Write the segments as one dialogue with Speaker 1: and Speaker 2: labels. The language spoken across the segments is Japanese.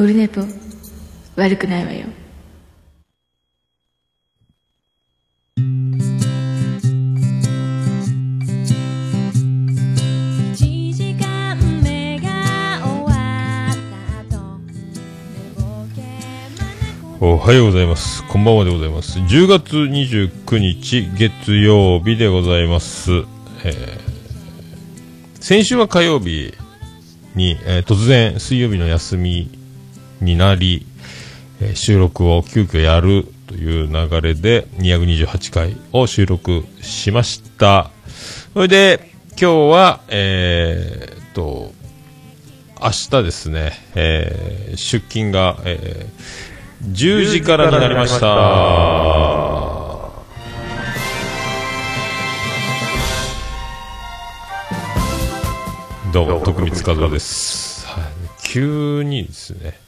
Speaker 1: オルネポ悪くないわよ
Speaker 2: おはようございます。こんばんはでございます。10月29日月曜日でございます。えー先週は火曜日に、えー突然水曜日の休みになり、えー収録を急遽やるという流れで228回を収録しました。それで今日は、えーっと、明日ですね、えー出勤が、えー10時からになりました。どうも、徳光和夫です。急にですね、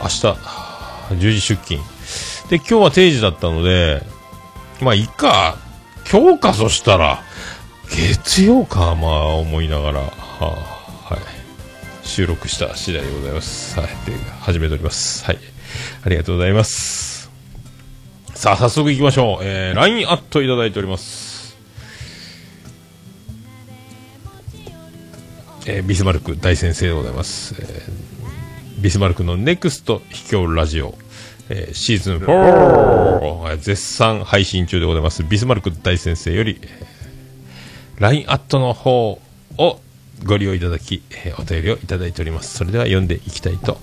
Speaker 2: 明日、10時出勤。で、今日は定時だったので、まあ、いいか、今日か、そしたら、月曜か、まあ、思いながら、はあはい。収録した次第でございます。はい。で、始めております。はい。ありがとうございます。さあ、早速行きましょう。えー、LINE アットいただいております。えービスマルク大先生でございます。えービスマルクのネクスト秘境ラジオ、えーシーズン4、えー絶賛配信中でございます。ビスマルク大先生より、えー LINE アットの方をご利用いただき、えーお便りをいただいております。それでは読んでいきたいと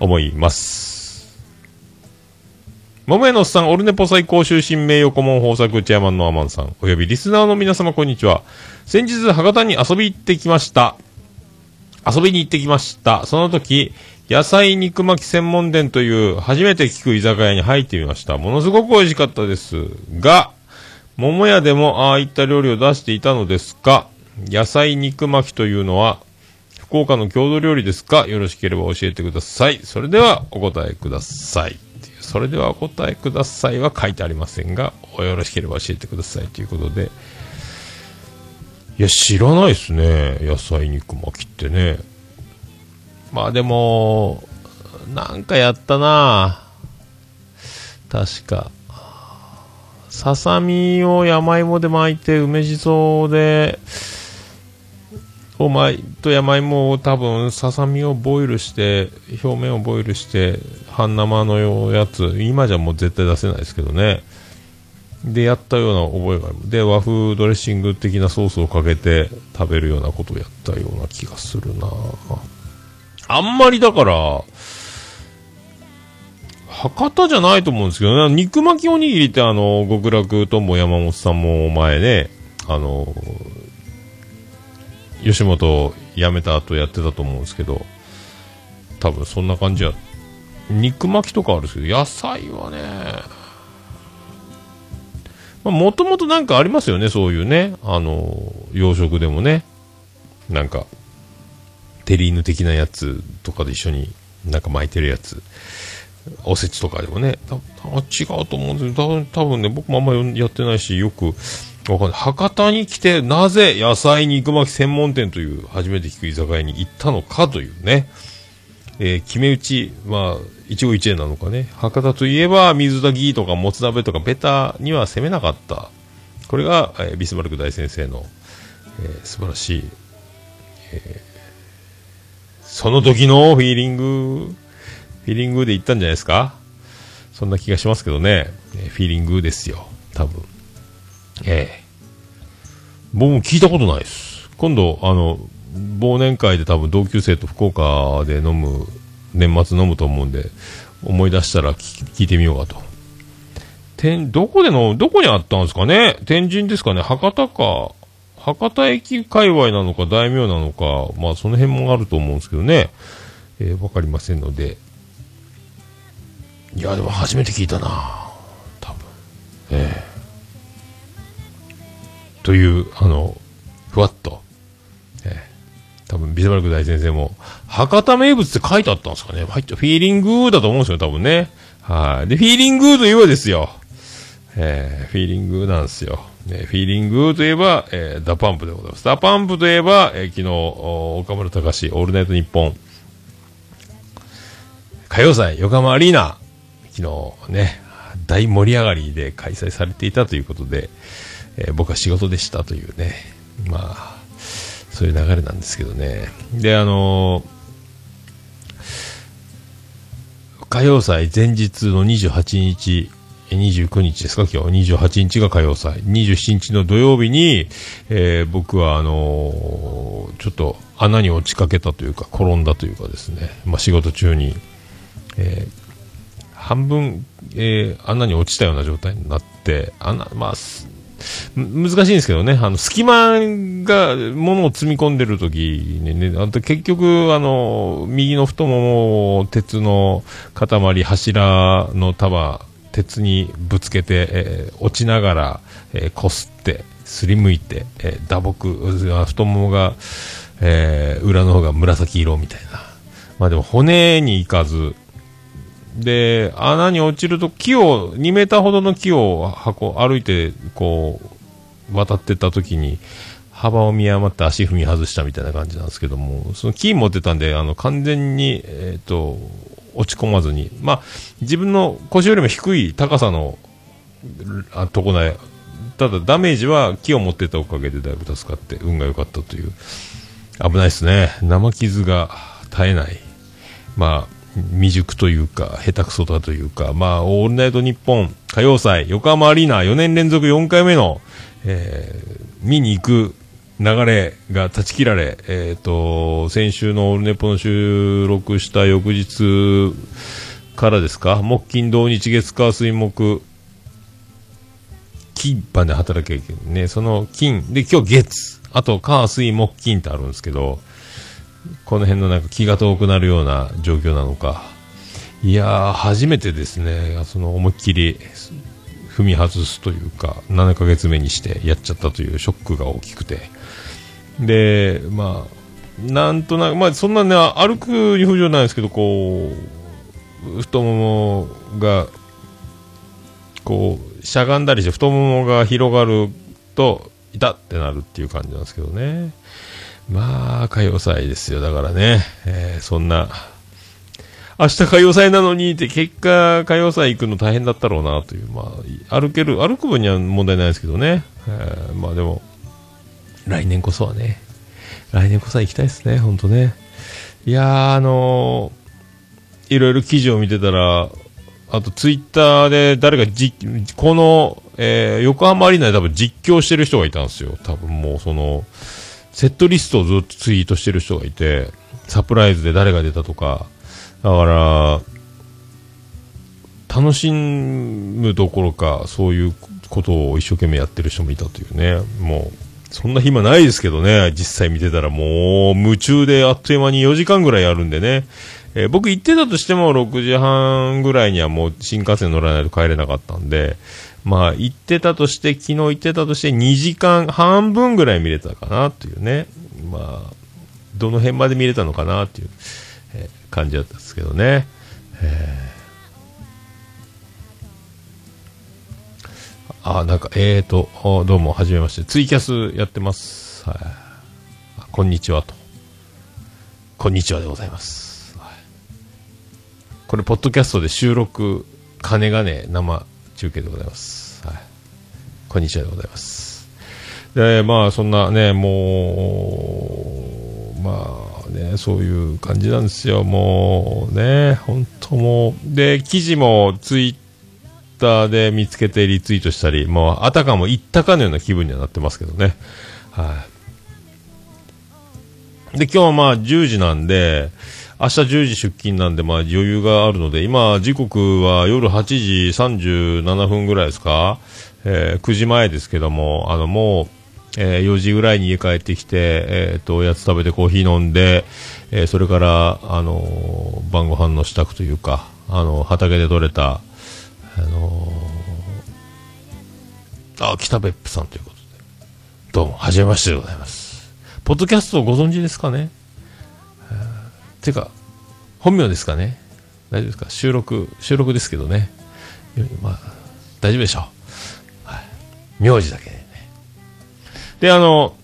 Speaker 2: 思います。桃屋のおっさん、オルネポ最高終身名誉顧問豊作チェアマンのアマンさん、およびリスナーの皆様こんにちは。先日、博多に遊び行ってきました。遊びに行ってきました。その時、野菜肉巻き専門店という初めて聞く居酒屋に入ってみました。ものすごく美味しかったです。が、桃屋でもああいった料理を出していたのですか野菜肉巻きというのは、福岡の郷土料理ですか？よろしければ教えてください。それではお答えください。それではお答えくださいは書いてありませんが、よろしければ教えてくださいということで。いや、知らないですね。野菜肉巻きってね。まあでも、なんかやったな。確か。ささみを山芋で巻いて、梅しそで、お前と山芋を多分ささみをボイルして表面をボイルして半生のやつ。今じゃもう絶対出せないですけどね。でやったような覚えがあるで和風ドレッシング的なソースをかけて食べるようなことをやったような気がするな。あんまりだから博多じゃないと思うんですけどね。肉巻きおにぎりってあの極楽とも山本さんも前ねあの吉本辞めた後やってたと思うんですけど多分そんな感じや。肉巻きとかあるんですけど野菜はねもともとなんかありますよねそういうね。あの洋食でもね。なんかテリーヌ的なやつとかで一緒になんか巻いてるやつ。おせちとかでもねたあ違うと思うんですけど多分多分ね僕もあんまりやってないしよくわかんない。博多に来てなぜ野菜肉巻き専門店という初めて聞く居酒屋に行ったのかというね、えー決め打ち、まあ、一期一会なのかね。博多といえば水炊きとかもつ鍋とかベタには攻めなかった。これが、えービスマルク大先生の、えー素晴らしい、えーその時のフィーリング。フィーリングで行ったんじゃないですか？そんな気がしますけどね、フィーリングですよ。多分。ええ。僕も聞いたことないです。今度、あの、忘年会で多分同級生と福岡で飲む、年末飲むと思うんで、思い出したら聞いてみようかと。天、どこでの、どこにあったんですかね？天神ですかね？博多か。博多駅界隈なのか大名なのか、まあその辺もあると思うんですけどね。えーわかりませんので。いや、でも初めて聞いたな多分。ええという、あの、ふわっと、ええー多分ビスマルク大先生も、博多名物って書いてあったんですかね入って、フィーリングだと思うんですよ、多分ね。はい。で、フィーリングといえばですよ。えーフィーリングなんですよ。ね、フィーリングといえば、えー DA PUMPでございます。 DA PUMPといえば、えー昨日、岡村隆史、オールナイトニッポン、歌謡祭横浜アリーナ、昨日ね、大盛り上がりで開催されていたということで、えー僕は仕事でしたというね、まあ、そういう流れなんですけどね。で、あの歌謡祭前日の28日、29日ですか？今日。28日が歌謡祭。27日の土曜日に、えー僕はあのーちょっと穴に落ちかけたというか転んだというかですね、まあ、仕事中に、えー半分、えー穴に落ちたような状態になって穴まあす難しいんですけどね、あの、隙間が物を積み込んでる時にね、あと結局、あの、右の太ももを鉄の塊、柱の束、鉄にぶつけて、えー落ちながら、えー、こすって、すりむいて、えー打撲、太ももが、えー裏の方が紫色みたいな。まあでも骨に行かず、で、穴に落ちると木を、2メーターほどの木を運歩いて、こう、渡ってった時に、幅を見誤って足踏み外したみたいな感じなんですけども、その木持ってたんで、あの、完全に、えっ、と、落ち込まずに、まあ、自分の腰よりも低い高さの、あとこない、ただダメージは木を持ってたおかげでだいぶ助かって、運が良かったという、危ないですね。生傷が絶えない。まあ、未熟というか、下手くそだというか、まあ、オールナイトニッポン歌謡祭、横浜アリーナ4年連続4回目の、えー見に行く流れが断ち切られ、えっ、と、先週のオールネポの収録した翌日からですか、木金土日月火水木、金番で働けばいけないね、その金、で、今日月、あと火水木金ってあるんですけど、この辺のなんか気が遠くなるような状況なのか。いやー、初めてですね、その思いっきり踏み外すというか、7ヶ月目にしてやっちゃったというショックが大きくて。で、まあ、なんとなく、まあそんなね、歩くに不自由ないですけど、こう、太ももが、こう、しゃがんだりして太ももが広がると、痛ってなるっていう感じなんですけどね。まあ、歌謡祭ですよ。だからね、えーそんな、明日歌謡祭なのにって、結果、歌謡祭行くの大変だったろうなという、まあ、歩ける、歩く分には問題ないですけどね。えーまあでも、来年こそはね、来年こそは行きたいですね、ほんとね。いやー、あのーいろいろ記事を見てたら、あとツイッターで誰かじ、この、えー横浜アリーナで多分実況してる人がいたんですよ。多分もうその、セットリストをずっとツイートしてる人がいて、サプライズで誰が出たとか、だから、楽しむどころか、そういうことを一生懸命やってる人もいたというね、もう、そんな暇ないですけどね、実際見てたらもう、夢中であっという間に4時間ぐらいあるんでね、えー僕行ってたとしても6時半ぐらいにはもう新幹線乗らないと帰れなかったんで、まあ行ってたとして、昨日行ってたとして2時間半分ぐらい見れたかなというね、まあ、どの辺まで見れたのかなっていう、え感じだったんですけどね。あ、なんか、えーと、どうも、はじめまして。ツイキャスやってます。はい。こんにちはと。こんにちはでございます。はい、これ、ポッドキャストで収録、金がね、生中継でございます。はい。こんにちはでございます。で、まあ、そんなね、もう、まあね、そういう感じなんですよ。もうね、本当もう。で、記事もツイッターで見つけてリツイートしたり、もう、あたかも言ったかのような気分にはなってますけどね。はい。で、今日はまあ10時なんで、明日10時出勤なんで、まあ余裕があるので、今、時刻は夜8時37分ぐらいですか、えー9時前ですけども、あの、もう、えー4時ぐらいに家帰ってきて、えっ、と、おやつ食べてコーヒー飲んで、えーそれから、あのー晩ご飯の支度というか、あの畑で採れた、あのーあ、北別府さんということで、どうも、はじめましてでございます。ポッドキャストをご存知ですかね？えーてか、本名ですかね？大丈夫ですか？収録、収録ですけどね。まあ、大丈夫でしょう。はい。名字だけでね。で、あの、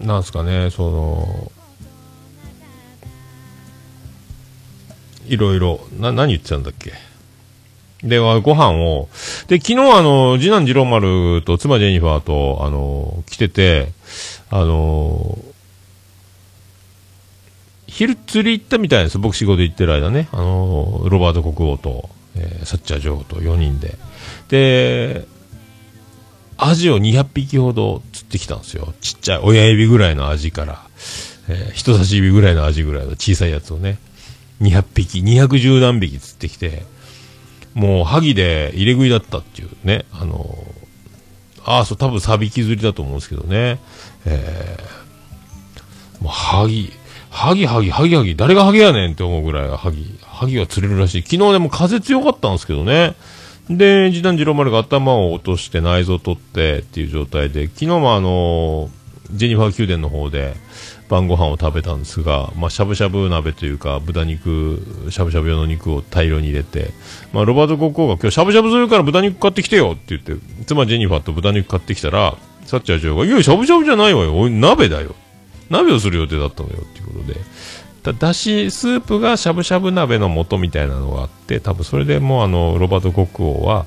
Speaker 2: なんですかね、その、いろいろ、な、何言ってたんだっけ？で、はご飯を、で、昨日あの、次男次郎丸と妻ジェニファーと、あの、来てて、あの、昼釣り行ったみたいです。僕仕事行ってる間ね。あの、ロバート国王と、えーサッチャー女王と4人で。で、アジを200匹ほど釣ってきたんですよ。ちっちゃい親指ぐらいのアジから、えー人差し指ぐらいのアジぐらいの小さいやつをね、200匹、210何匹釣ってきて、もう萩で入れ食いだったっていうね、あのああ、そう、多分サビキ釣りだと思うんですけどね、えー、もう萩、ハギハギ、ハギハギ、誰がハギやねんって思うぐらいハギ、ハギが釣れるらしい。昨日でも風強かったんですけどね。で、次男次郎丸が頭を落として内臓を取ってっていう状態で、昨日もあのジェニファー宮殿の方で晩ご飯を食べたんですが、まあ、しゃぶしゃぶ鍋というか、豚肉、しゃぶしゃぶ用の肉を大量に入れて、まあ、ロバート国王が今日しゃぶしゃぶするから豚肉買ってきてよって言って、妻ジェニファーと豚肉買ってきたら、サッチャー女王が、いや、しゃぶしゃぶじゃないわよ。おい、鍋だよ。鍋をする予定だったのよっていうことで。だだし、スープがしゃぶしゃぶ鍋の素みたいなのがあって、多分それでもうあの、ロバート国王は、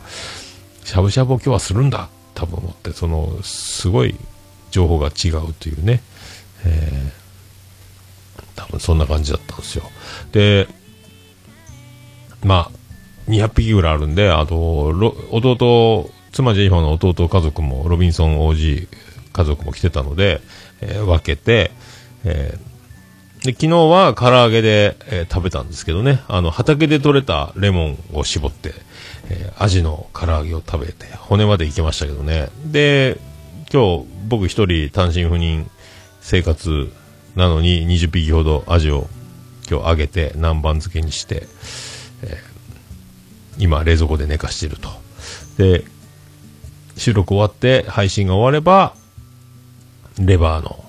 Speaker 2: しゃぶしゃぶを今日はするんだ多分思って、その、すごい情報が違うというね。えー多分そんな感じだったんですよ。で、まあ、200匹ぐらいあるんで、あと、弟、妻ジェニファーの弟家族も、ロビンソン王子家族も来てたので、えー分けて、えーで、昨日は唐揚げで、えー食べたんですけどね、あの、畑で採れたレモンを絞って、えーアジの唐揚げを食べて、骨までいけましたけどね。で、今日、僕一人単身赴任生活なのに20匹ほどアジを今日揚げて南蛮漬けにして、えー今冷蔵庫で寝かしていると。で、収録終わって配信が終われば、レバーの、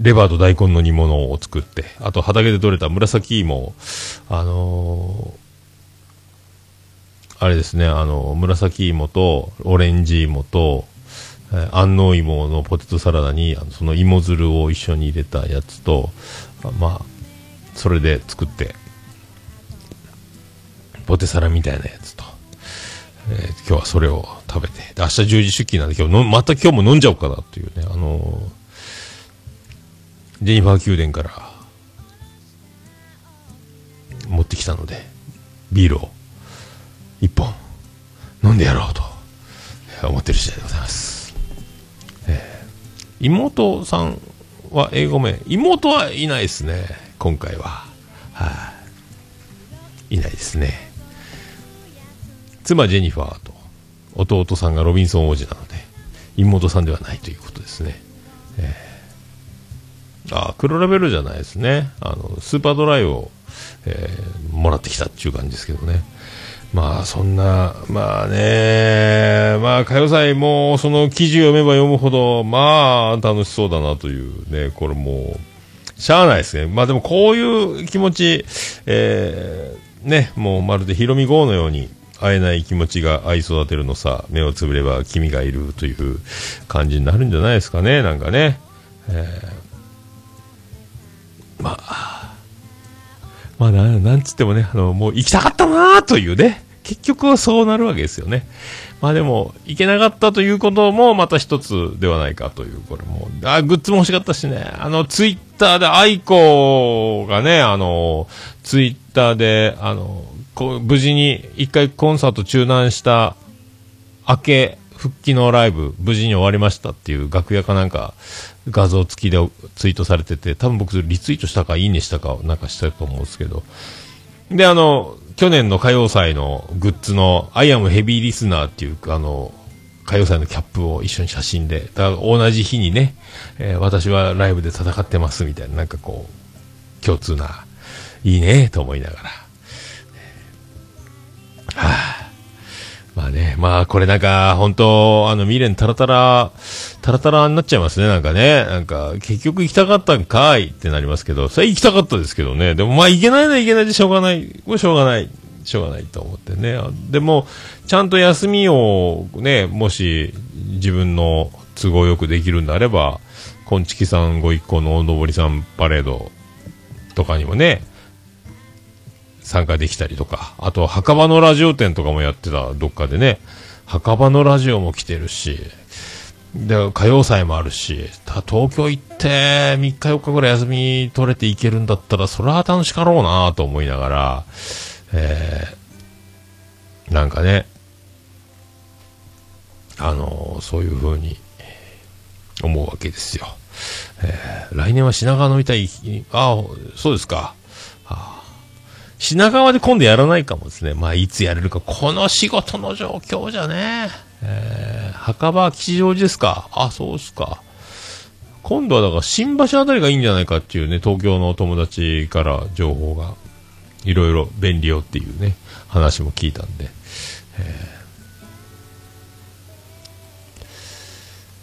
Speaker 2: レバーと大根の煮物を作って、あと畑で採れた紫芋、あのーあれですね、あの、紫芋とオレンジ芋と、安納芋のポテトサラダに、その芋汁を一緒に入れたやつと、まあ、それで作って、ポテサラみたいなやつと、えー今日はそれを食べて、明日10時出勤なんで今日、また今日も飲んじゃおうかなっていうね、あのジェニファー宮殿から持ってきたので、ビールを一本飲んでやろうと思ってる次第でございます。妹さんは英語名、妹はいないですね、今回は。はい、いないですね。妻ジェニファーと弟さんがロビンソン王子なので、妹さんではないということですね。あ黒ラベルじゃないですね。あの、スーパードライを、えーもらってきたっていう感じですけどね。まあ、そんな、まあね、まあ、歌謡祭も、その記事読めば読むほど、まあ、楽しそうだなというね、これもう、しゃあないですね。まあでも、こういう気持ち、えーね、もうまるでヒロミ号のように、会えない気持ちが愛育てるのさ、目をつぶれば君がいるという感じになるんじゃないですかね、なんかね。えまあ、まあな、なんつってもね、あの、もう行きたかったなーというね、結局はそうなるわけですよね。まあでも、行けなかったということもまた一つではないかという、これも。あ、グッズも欲しかったしね、あの、ツイッターで愛子がね、あの、ツイッターで、あの、こ無事に一回コンサート中断した明け復帰のライブ無事に終わりましたっていう楽屋かなんか画像付きでツイートされてて多分僕リツイートしたかいいねしたかなんかしたと思うんですけど。であの去年の歌謡祭のグッズの I am heavy listener っていうあの歌謡祭のキャップを一緒に写真でだから同じ日にね、えー私はライブで戦ってますみたいななんかこう共通ないいねと思いながら。はぁまあね、まあこれなんか、本当あの未練タラタラ、タラタラになっちゃいますね、なんかね。なんか、結局行きたかったんかいってなりますけど、それ行きたかったですけどね。でもまあ行けないのは行けないでしょうがない。これしょうがない。しょうがないと思ってね。でも、ちゃんと休みをね、もし自分の都合よくできるんであれば、こんちきさんご一行のおのぼりさんパレードとかにもね、参加できたりとか、あと、墓場のラジオ展とかもやってた、どっかでね、墓場のラジオも来てるし、で、歌謡祭もあるし、東京行って3日4日ぐらい休み取れて行けるんだったら、それは楽しかろうなと思いながら、えー、なんかね、あのそういう風に思うわけですよ。えー来年は品川飲みたい、ああ、そうですか。品川で今度やらないかもですね。まあ、いつやれるか。この仕事の状況じゃね。えー、墓場吉祥寺ですか？あ、そうですか。今度はだから新橋あたりがいいんじゃないかっていうね、東京のお友達から情報が、いろいろ便利よっていうね、話も聞いたんで。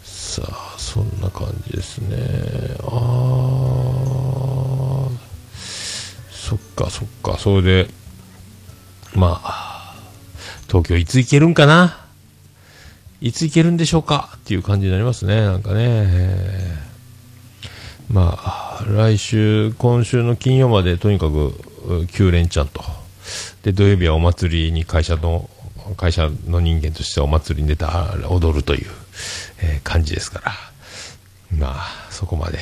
Speaker 2: さあそんな感じですねああそっかそっか。それでまあ東京いつ行けるんかな？いつ行けるんでしょうか？っていう感じになりますねなんかね。まあ来週今週の金曜までとにかく9連チャンと。で土曜日はお祭りに会社の会社の人間としてお祭りに出た踊るという、えー感じですから。まあそこまで。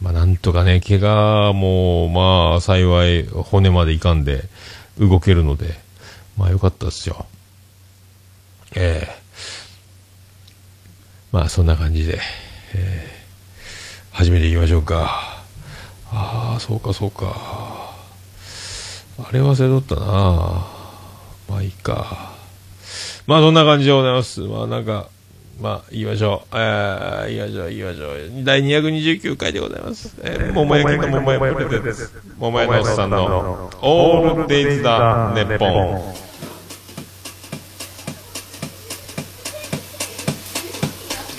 Speaker 2: まあなんとかね怪我もまあ幸い骨までいかんで動けるのでまあよかったですよ。ええ。まあそんな感じで、えー始めていきましょうか。ああそうかそうか。あれ忘れとったな。まあいいか。まあそんな感じでございます。まあなんか、まあ言いましょう。えー、言いましょう、言いましょう。第229回でございます。えー、桃焼きと桃屋プレゼンツ。桃屋のおっさんのオールデイズだ、ネッポン。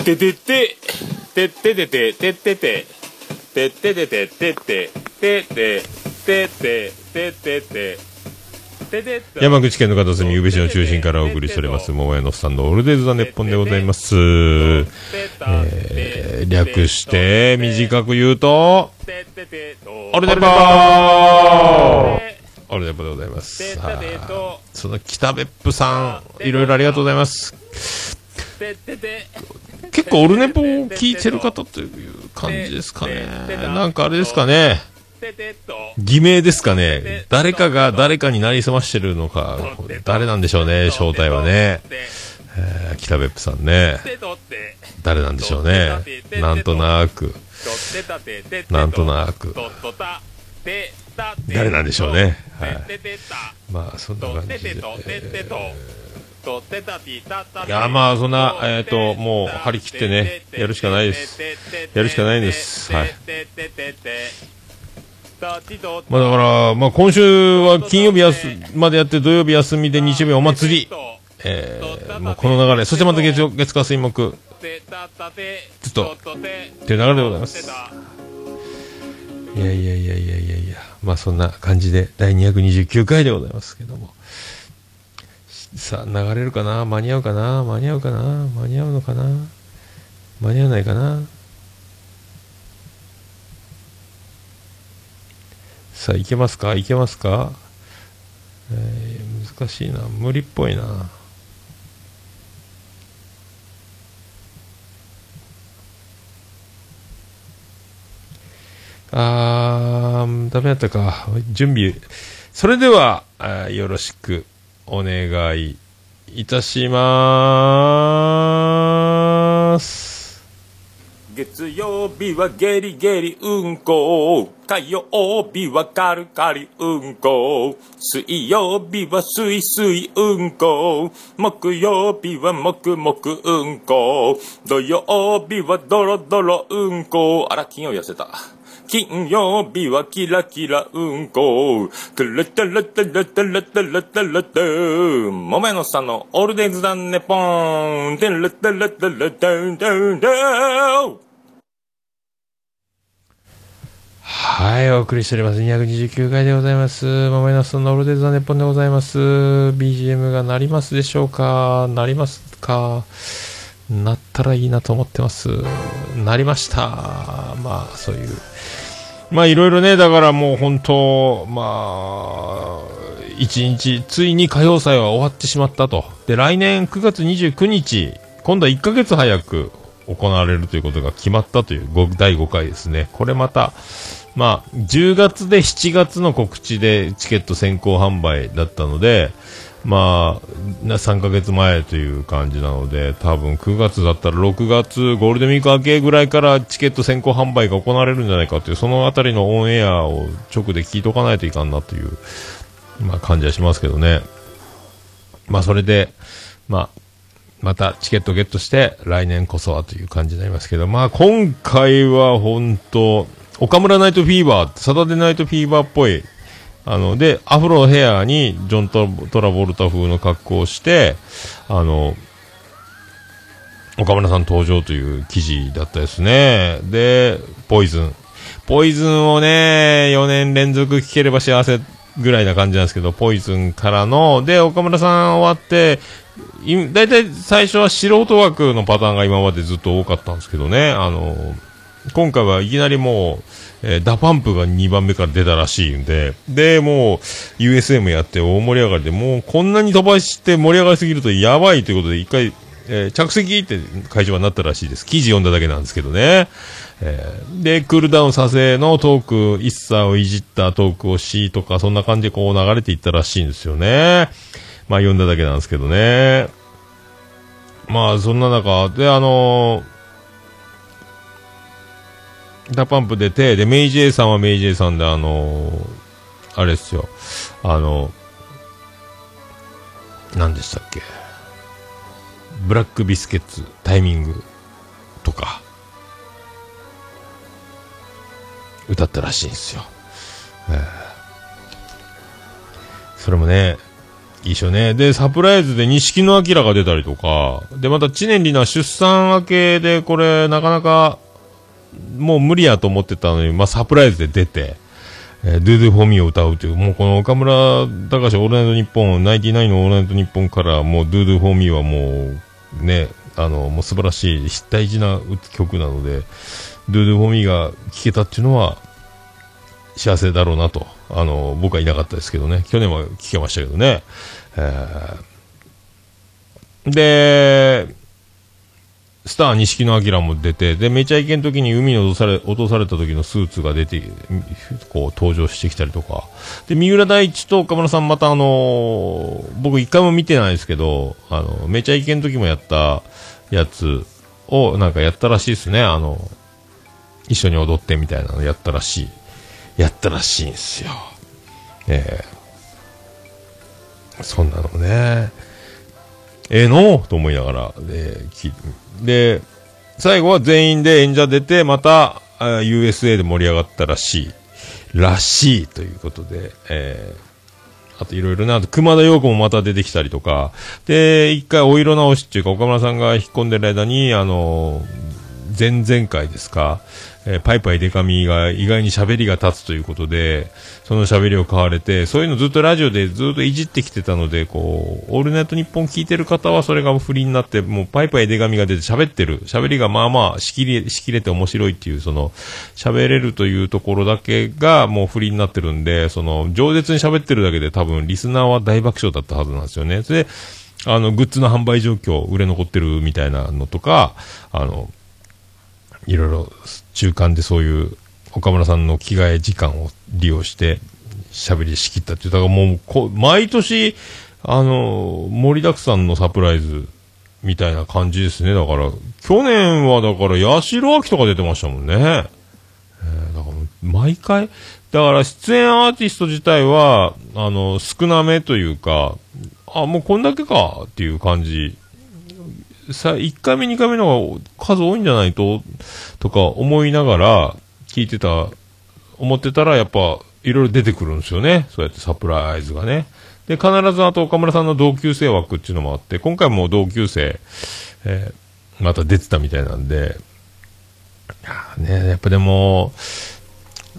Speaker 3: ててて、てっててて、てってて、てっててて、てって、てって、てって、てってて、ててて
Speaker 2: 山口県の片隅、宇部市の中心からお送りしております、桃屋のさんのオールデイズだ、ネッポンでございます。えー、略して、短く言うと、オルデポーオルデポでございます。その北別府さん、いろいろありがとうございます。結構オルネポを聞いてる方という感じですかね。なんかあれですかね。偽名ですかね。誰かが誰かになりすましてるのか、誰なんでしょうね、正体はね。えー北別府さんね。誰なんでしょうね。なんとなく。なんとなく。誰なんでしょうね。はい。まあ、そんな感じで。えーいや、まあ、そんな、えっ、と、もう、張り切ってね、やるしかないです。やるしかないんです。はい。まあ、だから、まあ、今週は金曜日やすまでやって、土曜日休みで、日曜日お祭り。えー、もうこの流れ。そしてまた月曜、月火水木。ずっと、っていう流れでございます。いやいやいやいやいやいや、まあそんな感じで第229回でございますけども。さあ、流れるかな？間に合うかな？間に合うかな？間に合うのかな？間に合わないかな？さあ、いけますか？いけますか？えー難しいな。無理っぽいな。あー、ダメだったか。準備。それでは、よろしくお願いいたしまーす。
Speaker 3: 月曜日はゲリゲリうんこ火曜日はカルカリうんこ水曜日はスイスイうんこ木曜日はもくもくうんこ土曜日はドロドロうんこあら金曜痩せた金曜日はキラキラうんこ。トゥルトゥルトゥルトゥルトゥルトゥルトゥ。もめのさんのオールデイズだねぽん。トゥルトゥルトゥルトゥトゥトゥ。
Speaker 2: はい、お送りしております。229回でございます。ママイナスのオールデイズ・ザ・ネッポンでございます。BGM が鳴りますでしょうか？鳴りますか？鳴ったらいいなと思ってます。鳴りました。まあ、そういう。まあ、いろいろね、だからもう本当、まあ、1日、ついに歌謡祭は終わってしまったと。で、来年9月29日、今度は1ヶ月早く行われるということが決まったという第5回ですね。これまた、まあ、10月で7月の告知でチケット先行販売だったので、まあ、3ヶ月前という感じなので、多分9月だったら6月、ゴールデンウィーク明けぐらいからチケット先行販売が行われるんじゃないかという、そのあたりのオンエアを直で聞いとかないといかんなという、まあ感じはしますけどね。まあそれで、まあ、またチケットゲットして来年こそはという感じになりますけど、まあ今回は本当、岡村ナイトフィーバー、サタデーナイトフィーバーっぽい、あの、で、アフロヘアにジョント・ラボルタ風の格好をして、あの、岡村さん登場という記事だったですね。で、ポイズン。ポイズンをね、4年連続聞ければ幸せぐらいな感じなんですけど、ポイズンからの、で、岡村さん終わって、い大体最初は素人枠のパターンが今までずっと多かったんですけどね、あの、今回はいきなりもう、えーダパンプが2番目から出たらしいんで、で、もう、USM やって大盛り上がりで、もうこんなに飛ばして盛り上がりすぎるとやばいということで、一回、えー着席って会場はなったらしいです。記事読んだだけなんですけどね。えーで、クールダウンさせのトーク、一茶をいじったトークをしとか、そんな感じでこう流れていったらしいんですよね。まあ読んだだけなんですけどね。まあそんな中、で、あの DA PUMP 出て、で、 May J.さんは May J.さんで、あのあれですよ、あの何でしたっけ、ブラックビスケッツ、タイミングとか、歌ったらしいんですよ。えーそれもね、いいでしょね。で、サプライズで錦野明が出たりとか、で、また知念里奈出産明けで、これ、なかなか、もう無理やと思ってたのに、まあ、サプライズで出て、えー、ドゥドゥフォーミーを歌うという、もうこの岡村隆史オールナイトニッポン、ナインティナインのオールナイトニッポンから、もうドゥドゥフォーミーはもう、ね、あの、もう素晴らしい、大事な曲なので、ドゥドゥフォーミーが聴けたっていうのは、幸せだろうなと。あの、僕はいなかったですけどね。去年は聞けましたけどね。えーで、スター錦野明も出て、で、めちゃイケの時に海に落とされ、落とされた時のスーツが出て、こう登場してきたりとか。で、三浦大知と岡村さんまたあのー僕一回も見てないですけど、あの、めちゃイケの時もやったやつをなんかやったらしいですね。あの、一緒に踊ってみたいなのやったらしい。やったらしいんですよ。ええそんなのね。ええの？と思いながら、で、きで、最後は全員で演者出て、また、USA で盛り上がったらしい。らしいということで、えーあといろいろな、あと熊田陽子もまた出てきたりとか、で、一回お色直しっていうか、岡村さんが引っ込んでる間に、あの前々回ですか、えーパイパイデカミが意外に喋りが立つということで、その喋りを買われて、そういうのずっとラジオでずっといじってきてたので、こう、オールナイトニッポン聞いてる方はそれが不利になって、もうパイパイデカミが出て喋ってる。喋りがまあまあ、しきり、しきれて面白いっていう、その、喋れるというところだけがもう不利になってるんで、その、饒舌に喋ってるだけで多分リスナーは大爆笑だったはずなんですよね。それで、あの、グッズの販売状況、売れ残ってるみたいなのとか、あの、いろいろ中間でそういう岡村さんの着替え時間を利用して喋り仕切ったっていう、だからもうこ、毎年、あの、盛りだくさんのサプライズみたいな感じですね。だから、去年はだから、八代亜紀とか出てましたもんね。えーだから毎回、だから出演アーティスト自体は、あの、少なめというか、あ、もうこんだけかっていう感じさ、1回目、2回目の方が数多いんじゃないと、とか思いながら聞いてた、思ってたらやっぱいろいろ出てくるんですよね。そうやってサプライズがね。で、必ずあと岡村さんの同級生枠っていうのもあって、今回も同級生、えーまた出てたみたいなんで、いやね、やっぱでも、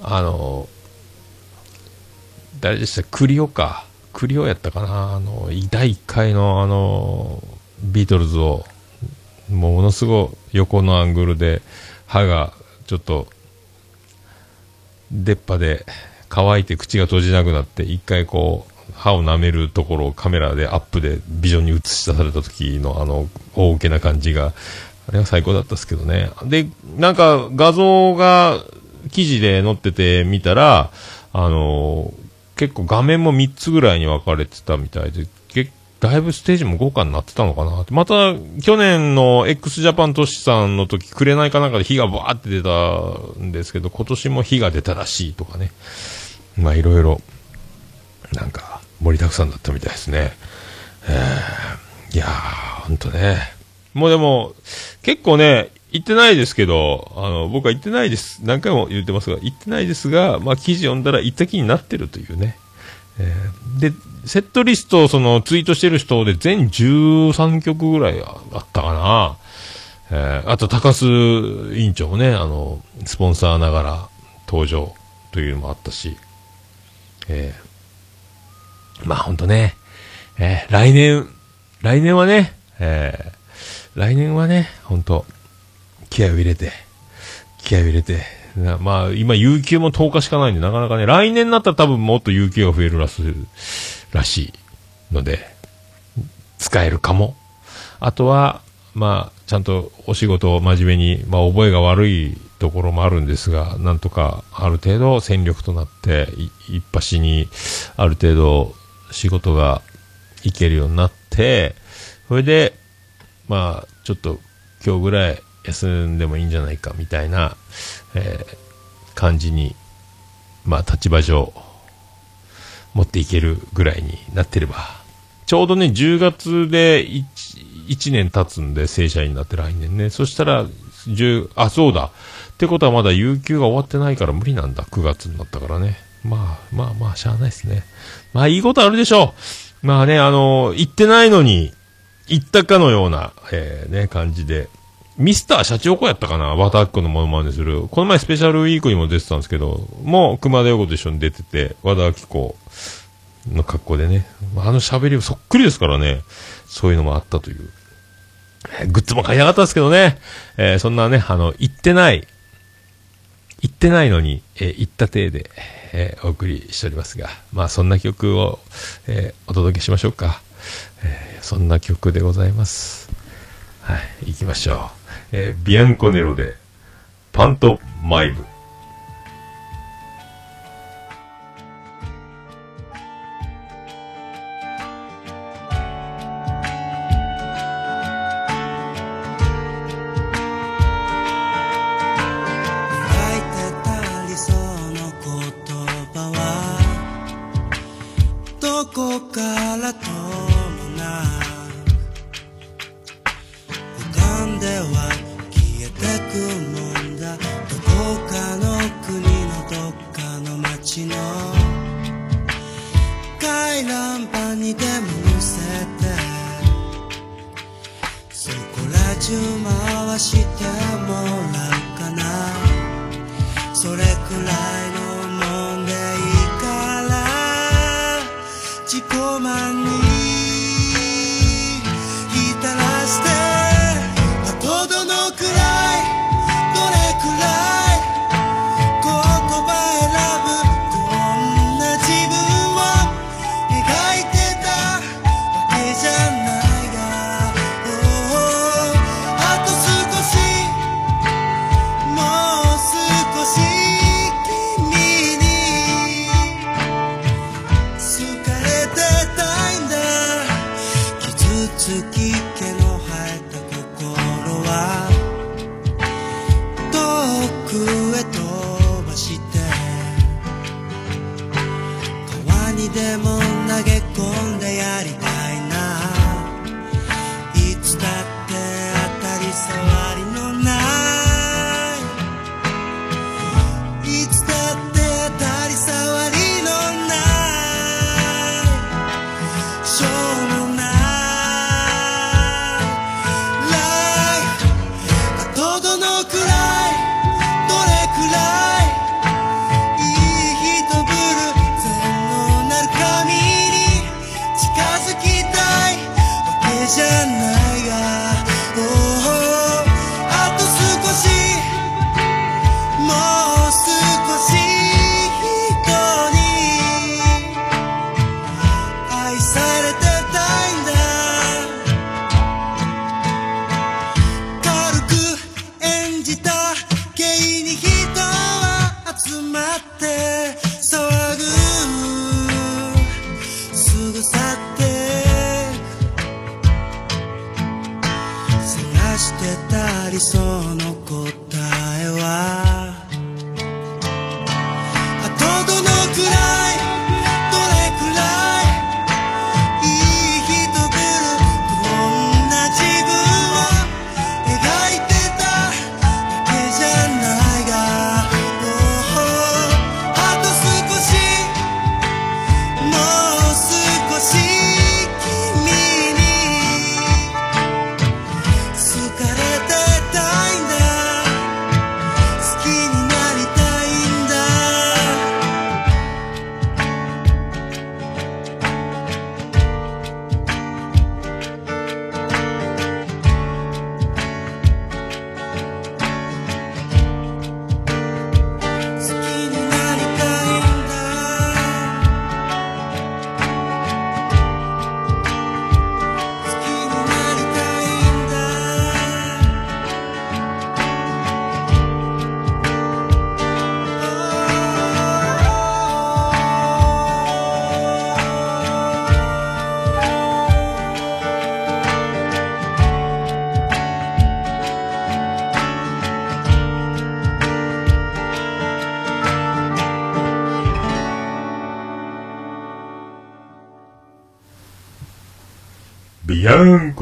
Speaker 2: あの、誰でした？クリオか。クリオやったかなあの、第1回のあの、ビートルズを、もうものすごい横のアングルで、歯がちょっと、出っ歯で乾いて口が閉じなくなって、一回こう、歯を舐めるところをカメラでアップでビジョンに映し出された時のあの、大受けな感じが、あれは最高だったですけどね。で、なんか画像が記事で載ってて見たら、あの結構画面も3つぐらいに分かれてたみたいで、だいぶステージも豪華になってたのかな。また、去年の x ジャパントシさんの時、くれないかなんかで火がバーって出たんですけど、今年も火が出たらしいとかね。まあいろいろ、なんか、盛りだくさんだったみたいですね。えー、いやー、ほんとね。もうでも、結構ね、行ってないですけど、あの、僕は行ってないです。何回も言ってますが、行ってないですが、まあ記事読んだら行った気になってるというね。えーで、セットリストをそのツイートしてる人で全13曲ぐらいあったかな。えーあと高須委員長もね、あの、スポンサーながら登場というのもあったし、えーまあほんとね、えー来年、来年はね、えー来年はね、ほんと、気合を入れて、気合を入れて、まあ、今、有給も10日しかないんで、なかなかね、来年になったら多分もっと有給が増えるらす、らしいので、使えるかも。あとは、まあ、ちゃんとお仕事を真面目に、まあ、覚えが悪いところもあるんですが、なんとか、ある程度戦力となって、い一発に、ある程度、仕事がいけるようになって、それで、まあ、ちょっと今日ぐらい休んでもいいんじゃないかみたいな、えー感じに、まあ、立場上、持っていけるぐらいになってれば、ちょうどね、10月で 1, 1年経つんで、正社員になって来年ね。そしたら、10、あ、そうだ。ってことはまだ有給が終わってないから無理なんだ。9月になったからね。まあ、まあまあ、しゃあないですね。まあ、いいことあるでしょう。まあね、あの、行ってないのに、行ったかのような、えーね、感じで。ミスター社長子やったかな？バタックのモノマネする。この前スペシャルウィークにも出てたんですけど、もう熊田陽子と一緒に出てて、和田明子の格好でね。あの喋りそっくりですからね。そういうのもあったという。グッズも買いなかったんですけどね。えーそんなね、あの、行ってない、行ってないのに、えー行った体で、えーお送りしておりますが、まあそんな曲を、えお届けしましょうか。えそんな曲でございます。はい、行きましょう。えービアンコネロで、パントマイム。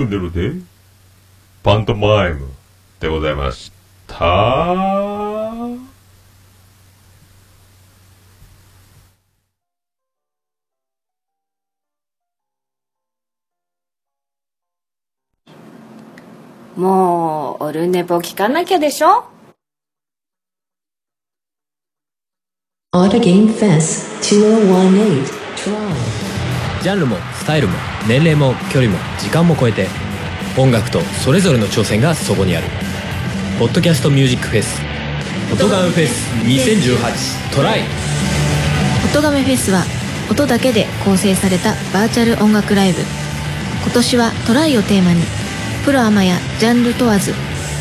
Speaker 4: で、
Speaker 2: パントマイムでございました。
Speaker 5: もうオルネポ聞かなきゃでしょ
Speaker 6: ？Auto Game Fest 2018 Try.
Speaker 7: ジャンルもスタイルも年齢も距離も時間も超えて音楽とそれぞれの挑戦がそこにある「ポッドキャストミュージックフェス」「音ガンフェス2018トライ」
Speaker 1: 音亀フェスは音だけで構成されたバーチャル音楽ライブ。今年はトライをテーマにプロアマやジャンル問わず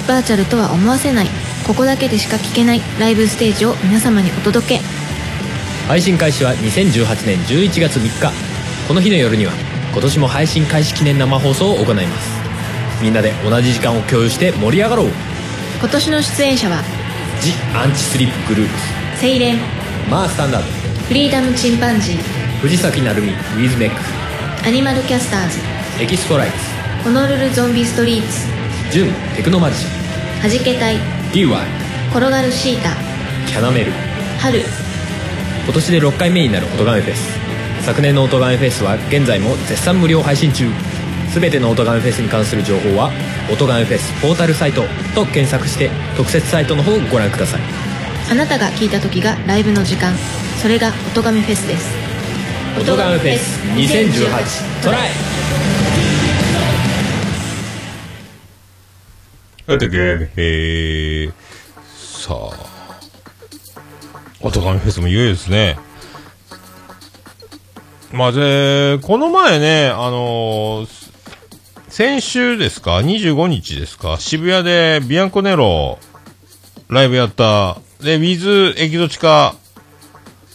Speaker 1: バーチャルとは思わせないここだけでしか聴けないライブステージを皆様にお届け。
Speaker 7: 配信開始は2018年11月3日この日の夜には今年も配信開始記念生放送を行います。みんなで同じ時間を共有して盛り上がろう。
Speaker 1: 今年の出演者は「
Speaker 7: ジ・アンチスリップグループ。
Speaker 1: セイレン
Speaker 7: ス」マースタンダード。
Speaker 1: フリーダムチンパンジー
Speaker 7: 藤崎鳴海ウィズメック。
Speaker 1: アニマルキャスターズ
Speaker 7: エキストライツ。
Speaker 1: ホノルルゾンビストリーツ
Speaker 7: ジュンテクノマジシャン。
Speaker 1: はじけたい
Speaker 7: DY
Speaker 1: 転がるシータ
Speaker 7: キャナメル。
Speaker 1: 春。
Speaker 7: 今年で6回目になる音ガメフェス昨年の音ガメフェスは現在も絶賛無料配信中。全ての音ガメフェスに関する情報は「音ガメフェスポータルサイト」と検索して特設サイトの方をご覧ください。
Speaker 1: あなたが聴いた時がライブの時間。それが音亀フェスです。
Speaker 7: 音ガメフェス2018トライ。
Speaker 2: あとゲームへーさあ、音ガメフェスもいよいよですね。まあ、で、この前ね、あのー先週ですか ?25 日ですか？渋谷でビアンコネロライブやった。で、ウィズエキゾチカ、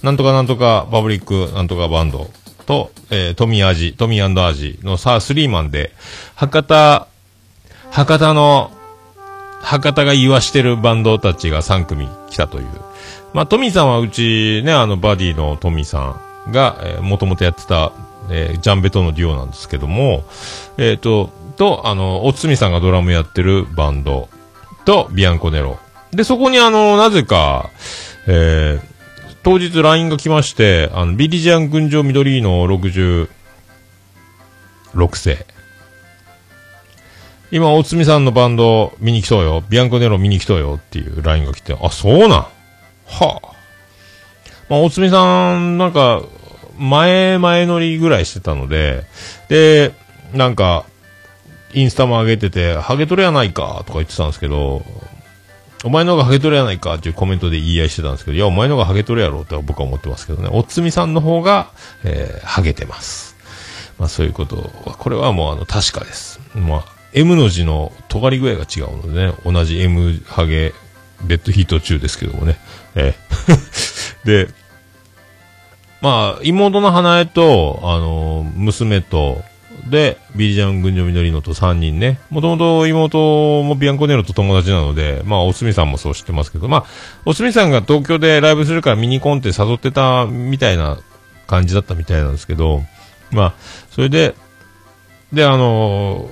Speaker 2: なんとかなんとかパブリックなんとかバンドと、えートミーアジ、トミーアジのさあスリーマンで、博多、博多の博多が言わしてるバンドたちが3組来たという。まあ、トミーさんはうちね、あの、バディのトミーさんが、えー、もともとやってた、えージャンベとのデュオなんですけども、えっ、と、と、あの、おつみさんがドラムやってるバンドと、ビアンコネロ。で、そこにあの、なぜか、えー当日 LINE が来まして、あの、ビリジアン群青緑の66世。今、大津美さんのバンド見に来そうよ。ビアンコネロ見に来そうよっていう LINE が来て、あ、そうなん？はあ。まあ、大津美さん、なんか、前、前乗りぐらいしてたので、で、なんか、インスタも上げてて、ハゲトレやないか、とか言ってたんですけど、お前の方がハゲトレやないかっていうコメントで言い合いしてたんですけど、いや、お前の方がハゲトレやろうって僕は思ってますけどね。おつみさんの方が、えー、ハゲてます。まあそういうことは、これはもうあの、確かです。まあ、M の字の尖り具合が違うのでね、同じ M ハゲ、デッドヒート中ですけどもね。えー で、まあ、妹の花江と、あの娘と、で、ビリジャン群青緑のと3人ね。もともと妹もビアンコネロと友達なので、まあ、おつみさんもそう知ってますけど、まあ、おつみさんが東京でライブするからミニコンって誘ってたみたいな感じだったみたいなんですけど、まあ、それで、で、あの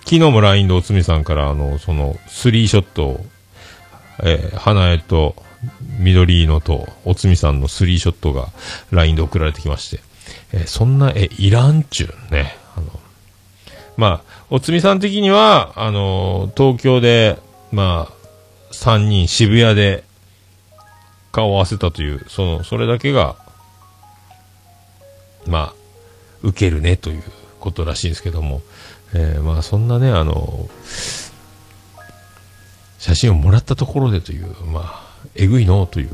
Speaker 2: 昨日も LINE でおつみさんから、あの、その、スリーショットを、えー花江と、緑色と、おつみさんのスリーショットが LINE で送られてきまして、えーそんな、え、いらんちゅうね。あの、まあ、おつみさん的には、あの、東京で、まあ、3人渋谷で顔を合わせたという、その、それだけが、まあ、受けるねということらしいんですけども、えーまあ、そんなね、あの、写真をもらったところでという、まあ、えぐいのという、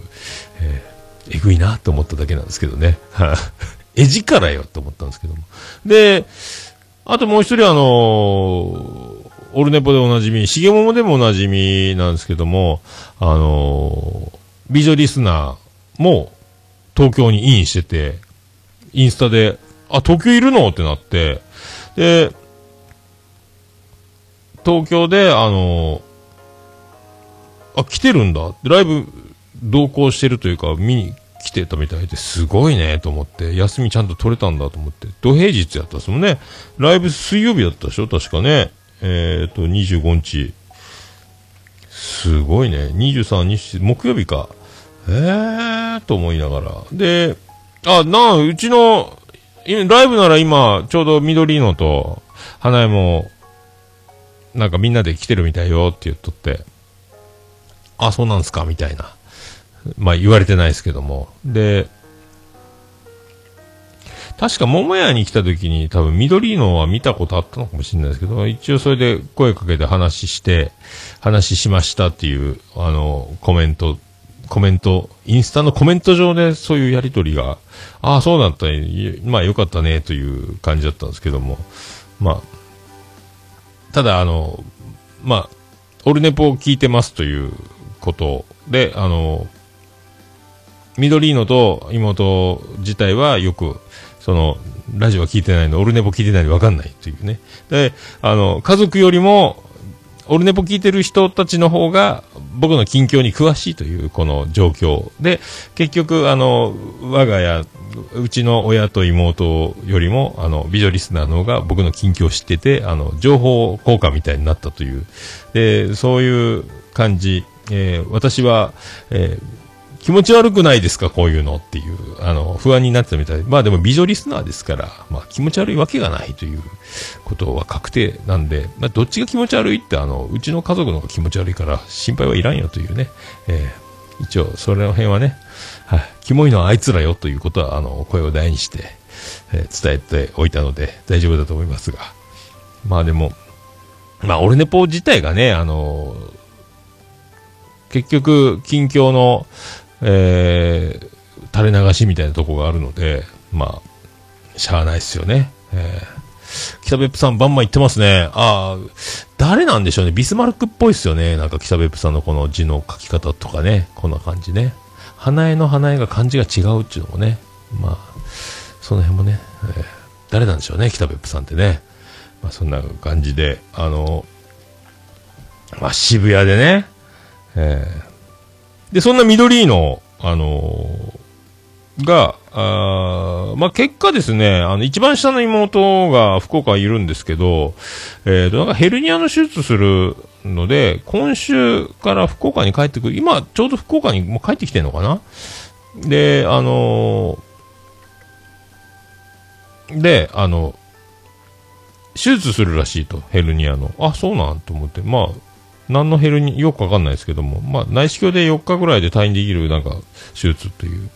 Speaker 2: えーえぐいなと思っただけなんですけどね。はい絵力よと思ったんですけども。で、あともう一人あのオルネポでおなじみ、しげももでもおなじみなんですけども、あの美女リスナーも東京にインしてて、インスタで、あ、東京いるのってなって、で、東京で、あのあ、来てるんだ。ライブ同行してるというか、見に来てたみたいですごいねと思って、休みちゃんと取れたんだと思って、土平日やったんですもんね。ライブ水曜日だったでしょ？確かね。えっ、と、25日。すごいね。23日、木曜日か。えーと思いながら。で、あ、なあ、うちの、ライブなら今、ちょうど緑のと、花江も、なんかみんなで来てるみたいよって言っとって、あ、そうなんすかみたいな。まあ言われてないですけども。で、確か桃屋に来た時に多分緑のは見たことあったのかもしれないですけど、一応それで声かけて話して、話しましたっていう、あの、コメント、コメント、インスタのコメント上でそういうやりとりが、ああ、そうだったね、まあよかったねという感じだったんですけども、まあ、ただあの、まあ、オルネポを聞いてますということで、あの、緑のと妹自体はよく、その、ラジオは聞いてないの、オルネポ聞いてないの分かんないというね。で、あの、家族よりも、オルネポ聞いてる人たちの方が、僕の近況に詳しいという、この状況。で、結局、あの、我が家、うちの親と妹よりも、あの、ビジョリスナーの方が僕の近況を知ってて、あの、情報交換みたいになったという。で、そういう感じ。えー私は、えー気持ち悪くないですかこういうのっていう、あの、不安になってたみたい。まあでも美女リスナーですから、まあ気持ち悪いわけがないということは確定なんで、まあどっちが気持ち悪いって、あの、うちの家族の方が気持ち悪いから心配はいらんよというね。えー一応、それの辺はね、はい、キモいのはあいつらよということは、あの、声を大にして、え伝えておいたので大丈夫だと思いますが。まあでも、まあ、オルネポ自体がね、あの結局、近況の、えー垂れ流しみたいなとこがあるので、まあ、しゃあないっすよね。えー北別府さん、バンバン言ってますね。ああ、誰なんでしょうね。ビスマルクっぽいっすよね。なんか北別府さんのこの字の書き方とかね。こんな感じね。花江の花江が漢字が違うっていうのもね。まあ、その辺もね、えー誰なんでしょうね。北別府さんってね。まあ、そんな感じで、あの、まあ、渋谷でね、えーで、そんな緑の、あのーが、あまあ、結果ですね、あの、一番下の妹が福岡にいるんですけど、えーと、なんかヘルニアの手術するので、今週から福岡に帰ってくる、今、ちょうど福岡にもう帰ってきてんのかな？で、あのーで、あの、手術するらしいと、ヘルニアの。あ、そうなんと思って、まあ、何のヘルニよくわかんないですけども、まあ、内視鏡で4日ぐらいで退院できる、なんか、手術っていう。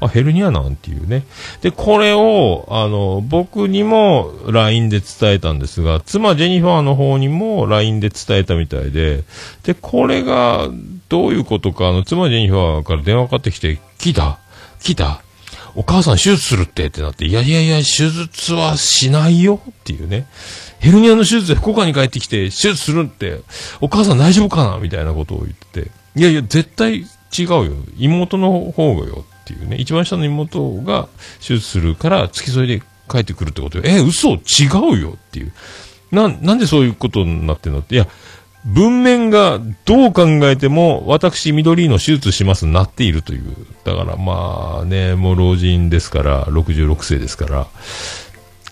Speaker 2: あ、ヘルニアなんていうね。で、これを、あの、僕にも LINE で伝えたんですが、妻ジェニファーの方にも LINE で伝えたみたいで、で、これが、どういうことか、あの、妻ジェニファーから電話かかってきて、聞いた？聞いた？お母さん手術するって？ってなって、いやいやいや、手術はしないよっていうね。ヘルニアの手術で福岡に帰ってきて手術するって、お母さん大丈夫かなみたいなことを言って、いやいや、絶対違うよ。妹の方がよっていうね。一番下の妹が手術するから付き添いで帰ってくるってことよ。え、嘘？違うよっていう。な、なんでそういうことになってんのって、いや、文面がどう考えても私緑の手術しますなっているという。だからまあね、もう老人ですから、66世ですから、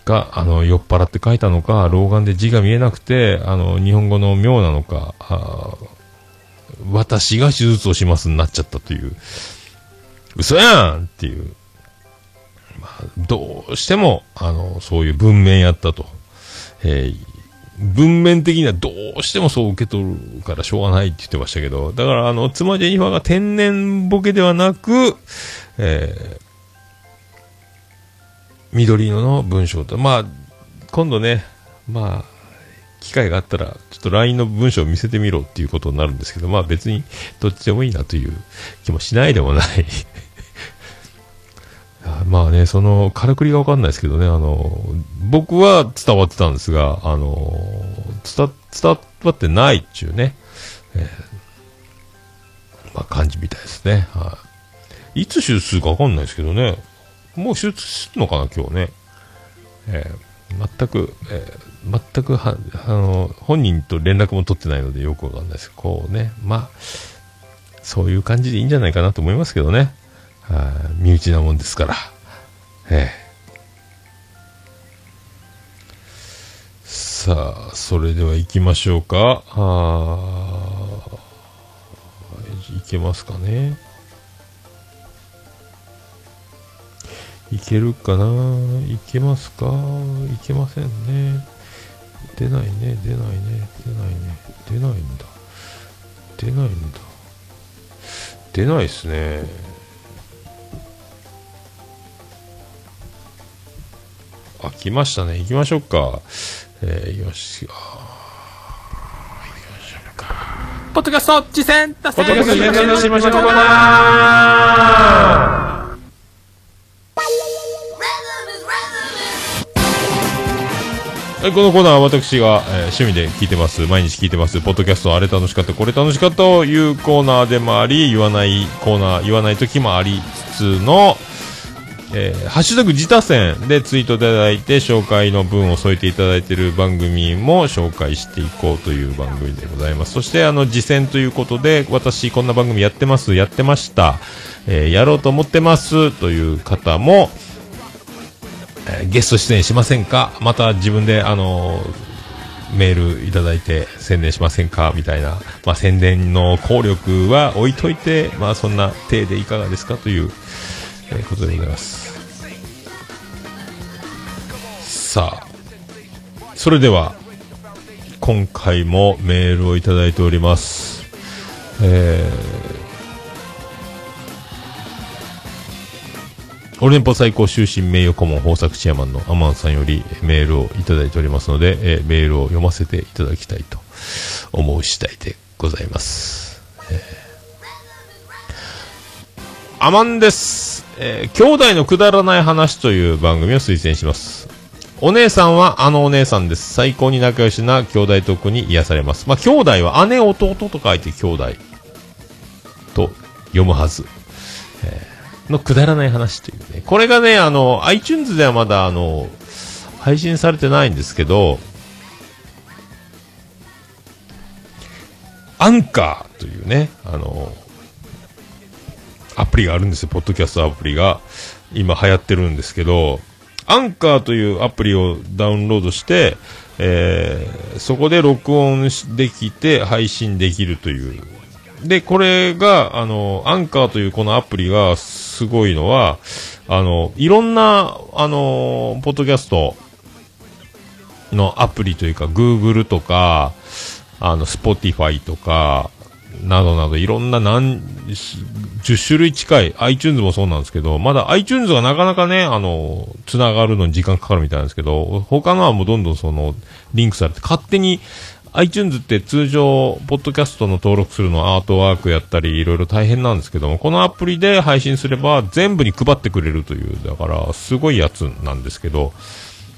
Speaker 2: が、あの、酔っ払って書いたのか、老眼で字が見えなくて、あの、日本語の妙なのか、あ私が手術をしますになっちゃったという。嘘やんっていう。まあ、どうしても、あの、そういう文面やったと。えー文面的にはどうしてもそう受け取るからしょうがないって言ってましたけど、だからあの、妻ジェニファーが天然ボケではなく、えー緑色の文章と、まあ、今度ね、まあ、機会があったら、ちょっと LINE の文章を見せてみろっていうことになるんですけど、まあ別にどっちでもいいなという気もしないでもない。まあね、その、からくりがわかんないですけどね、あの、僕は伝わってたんですが、あの、伝、伝わってないっていうね、えーまあ感じみたいですね。はい。いつ手術するかわかんないですけどね、もう手術するのかな、今日ね。えー全く、えー全くは、あの、本人と連絡も取ってないのでよくわかんないです。こうね、まあ、そういう感じでいいんじゃないかなと思いますけどね。はい身内なもんですから。ええ。さあ、それでは行きましょうか。あいけますかね。いけるかな？いけますか？いけませんね。出ないね、出ないね、出ないね。出ないんだ。出ないんだ。出ないっすね。あ、来ましたね。行きましょうか。えー、よし。あ
Speaker 3: ポッドキャスト実践達
Speaker 2: ポッドキャスト
Speaker 3: 成
Speaker 2: 実践しましょうはい、このコーナーは私が、えー趣味で聞いてます、毎日聞いてます、ポッドキャストあれ楽しかった、これ楽しかったというコーナーでもあり、言わないコーナー、言わない時もありつつの、えーハッシュタグ自他戦でツイートいただいて紹介の文を添えていただいている番組も紹介していこうという番組でございます。そしてあの次戦ということで私こんな番組やってます、やってました、えーやろうと思ってますという方も、えーゲスト出演しませんか？また自分であのメールいただいて宣伝しませんか？みたいな、まあ、宣伝の効力は置いといて、まあ、そんな体でいかがですか？という、えーことでございます。さあ、それでは、今回もメールをいただいております。えー、オルネポ最高終身名誉顧問豊作チェアマンのアマンさんよりメールをいただいておりますので、えーメールを読ませていただきたいと思う次第でございます。えアマンです。えー兄弟のくだらない話という番組を推薦します。お姉さんはあのお姉さんです。最高に仲良しな兄弟トークに癒されます。まあ、兄弟は姉、弟と書いて兄弟と読むはず。えのくだらない話というね。これがね、あの、iTunes ではまだあの、配信されてないんですけど、アンカーというね、あの、アプリがあるんですよ、ポッドキャストアプリが。今流行ってるんですけど、アンカーというアプリをダウンロードして、えーそこで録音できて配信できるという。で、これが、あの、アンカーというこのアプリがすごいのは、あの、いろんな、あの、ポッドキャストのアプリというか、Google とか、あの、Spotify とか、などなどいろんな何、10種類近い、iTunes もそうなんですけど、まだ iTunes がなかなかね、あの、つながるのに時間かかるみたいなんですけど、他のはもうどんどんその、リンクされて、勝手に iTunes って通常、ポッドキャストの登録するのアートワークやったり、いろいろ大変なんですけども、このアプリで配信すれば全部に配ってくれるという、だから、すごいやつなんですけど、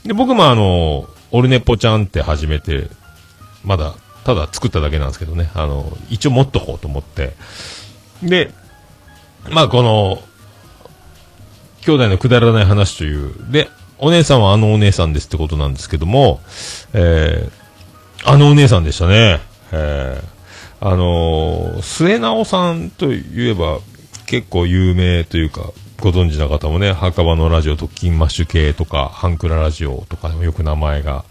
Speaker 2: で、僕もあの、オルネポちゃんって始めて、まだ、ただ作っただけなんですけどね、あの、一応持っとこうと思って。で、まあこの、兄弟のくだらない話という、で、お姉さんはあのお姉さんですってことなんですけども、えー、あのお姉さんでしたね。えー、あのー末直さんといえば結構有名というか、ご存知な方もね、墓場のラジオ、特勤マッシュ系とか、ハンクララジオとかでもよく名前が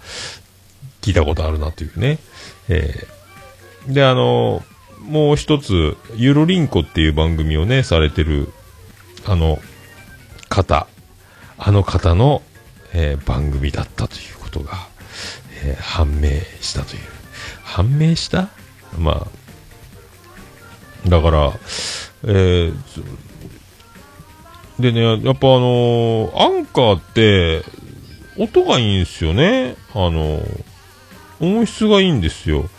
Speaker 2: 聞いたことあるなというね。えー、で、あのーもう一つ、ゆるりんこっていう番組をね、されてる、あの、方、あの方の、えー番組だったということが、えー判明したという。判明した？まあ、だから、えーでね、やっぱあのーアンカーって、音がいいんですよね。あのー音質がいいんですよ。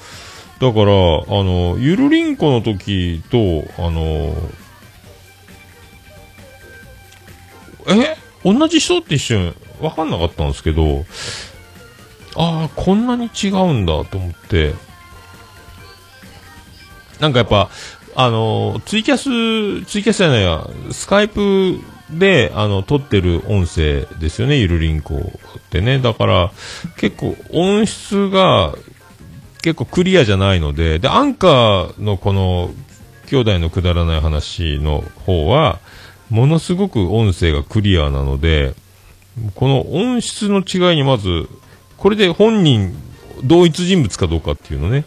Speaker 2: だから、あの、ゆるりんこの時と、あの、え？同じ人って一瞬わかんなかったんですけど、ああ、こんなに違うんだと思って、なんかやっぱ、あの、ツイキャス、ツイキャスじゃないや、スカイプで、あの、撮ってる音声ですよね、ゆるりんこってね。だから、結構音質が結構クリアじゃないので、で、アンカーのこの、兄弟のくだらない話の方は、ものすごく音声がクリアなので、この音質の違いにまず、これで本人、同一人物かどうかっていうのね。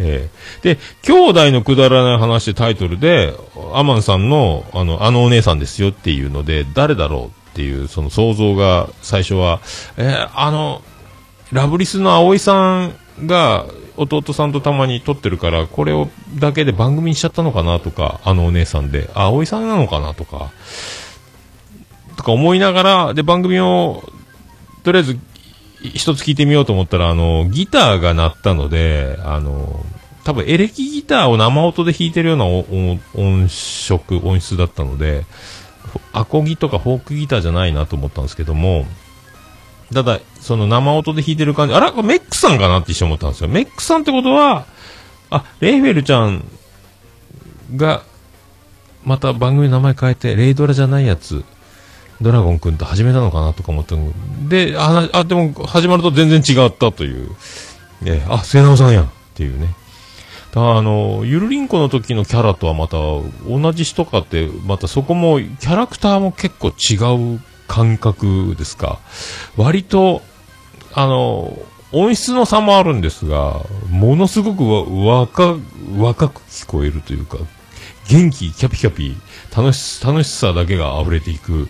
Speaker 2: えーで、兄弟のくだらない話でタイトルで、アマンさんの、あの、あのお姉さんですよっていうので、誰だろうっていう、その想像が、最初は、えーあの、ラブリスの葵さんが、弟さんとたまに撮ってるから、これを、だけで番組にしちゃったのかなとか、あのお姉さんで、あ、葵さんなのかなとか、とか思いながら、で、番組を、とりあえず、一つ聞いてみようと思ったら、あの、ギターが鳴ったので、あの、多分エレキギターを生音で弾いてるような音色、音質だったので、アコギとかフォークギターじゃないなと思ったんですけども、ただ、その生音で弾いてる感じ、あら、これメックさんかなって一瞬思ったんですよ。メックさんってことは、あ、レイフェルちゃんが、また番組の名前変えて、レイドラじゃないやつ、ドラゴンくんと始めたのかなとか思ったので、あ、あでも始まると全然違ったという、えあ、末直さんやんっていうね。だからあの、ゆるりんこの時のキャラとはまた同じ人かって、またそこもキャラクターも結構違う感覚ですか。割と、あの、音質の差もあるんですが、ものすごくわ若、若く聞こえるというか、元気、キャピキャピ、楽し、楽しさだけが溢れていく、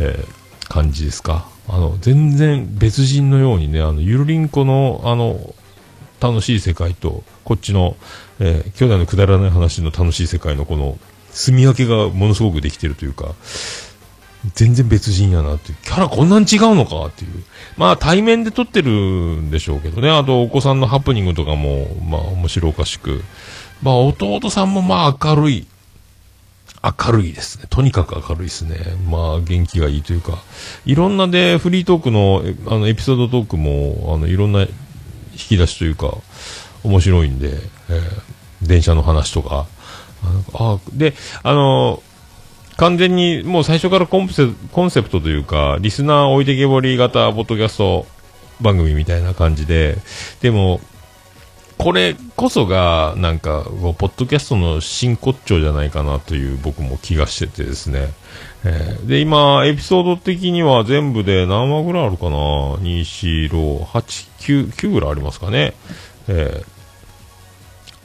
Speaker 2: えー感じですか？あの、全然別人のようにね、あの、ゆるりんこの、あの、楽しい世界と、こっちの、えー兄弟のくだらない話の楽しい世界のこの、住み分けがものすごくできてるというか、全然別人やなっていう。キャラこんなに違うのかっていう。まあ対面で撮ってるんでしょうけどね。あとお子さんのハプニングとかも、まあ面白おかしく。まあ弟さんもまあ明るい。明るいですね。とにかく明るいですね。まあ元気がいいというか。いろんなでフリートークの、あのエピソードトークも、あのいろんな引き出しというか、面白いんで、えー電車の話とか。ああで、あの完全にもう最初からコンセコンセプトというか、リスナー置いてけぼり型ポッドキャスト番組みたいな感じで、でも、これこそが、なんか、ポッドキャストの真骨頂じゃないかなという僕も気がしててですね。えーで、今、エピソード的には全部で何話ぐらいあるかな ?2、4、6、8、9、9ぐらいありますかね。えー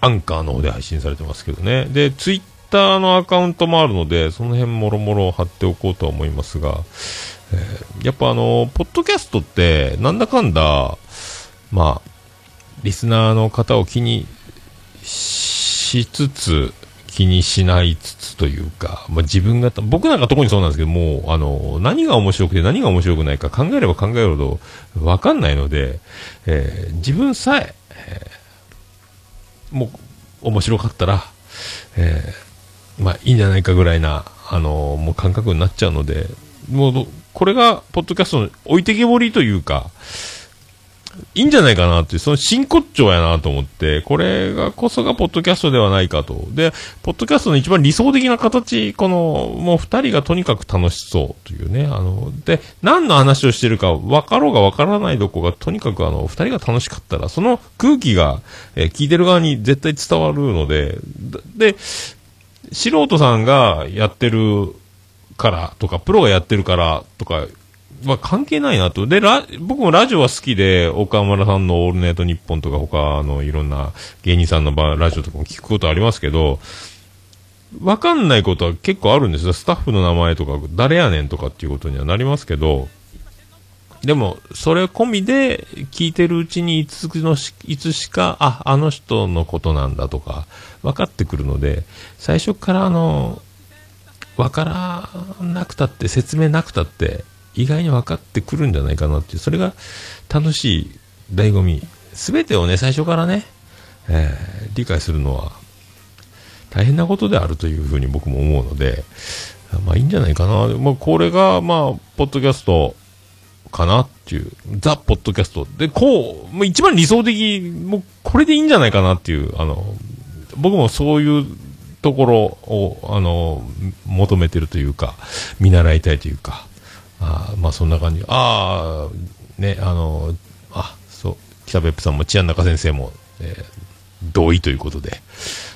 Speaker 2: アンカーの方で配信されてますけどね。で、ツイッターのアカウントもあるので、その辺もろもろ貼っておこうとは思いますが、えーやっぱあの、ポッドキャストって、なんだかんだ、まあ、リスナーの方を気にしつつ、気にしないつつというか、まあ、自分が、僕なんか特にそうなんですけどもう、あの、何が面白くて何が面白くないか考えれば考えるほどわかんないので、えー自分さえ、えーもう、面白かったら、えーまあ、いいんじゃないかぐらいな、あのもう感覚になっちゃうので、もう、これが、ポッドキャストの置いてけぼりというか、いいんじゃないかなっていう、その真骨頂やなと思って、これがこそがポッドキャストではないかと。で、ポッドキャストの一番理想的な形、この、もう二人がとにかく楽しそうというね、あの、で、何の話をしてるか分かろうが分からないどこが、とにかくあの、二人が楽しかったら、その空気が、えー聞いてる側に絶対伝わるので、で、素人さんがやってるからとか、プロがやってるからとか、まあ関係ないなと。で、ラ僕もラジオは好きで、岡村さんのオールナイトニッポンとか他のいろんな芸人さんのラジオとかも聞くことありますけど、わかんないことは結構あるんですよ。スタッフの名前とか、誰やねんとかっていうことにはなりますけど、でも、それ込みで聞いてるうちにいつのし、いつしか、あ、あの人のことなんだとか、分かってくるので、最初からあの、分からなくたって、説明なくたって、意外に分かってくるんじゃないかなっていう、それが楽しい醍醐味。すべてをね、最初からね、えー理解するのは大変なことであるというふうに僕も思うので、まあいいんじゃないかな。まあこれが、まあ、ポッドキャストかなっていう、ザ・ポッドキャスト。で、こう、もう一番理想的、もうこれでいいんじゃないかなっていう、あの、僕もそういうところを、あの、求めてるというか、見習いたいというか、あまあそんな感じ。ああ、ね、あの、あ、そう、北別府さんも、千谷中先生も、えー同意ということで。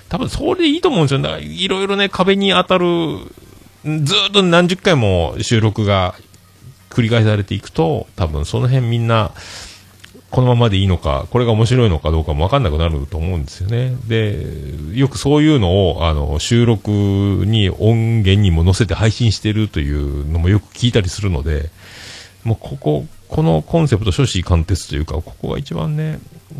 Speaker 2: 多分それでいいと思うんですよ。だからいろいろね、壁に当たる、ずっと何十回も収録が繰り返されていくと、多分その辺みんな、このままでいいのか、これが面白いのかどうかもわかんなくなると思うんですよね。で、よくそういうのを、あの、収録に音源にも載せて配信してるというのもよく聞いたりするので、もうここ、このコンセプト、諸子貫徹というか、ここが一番ね、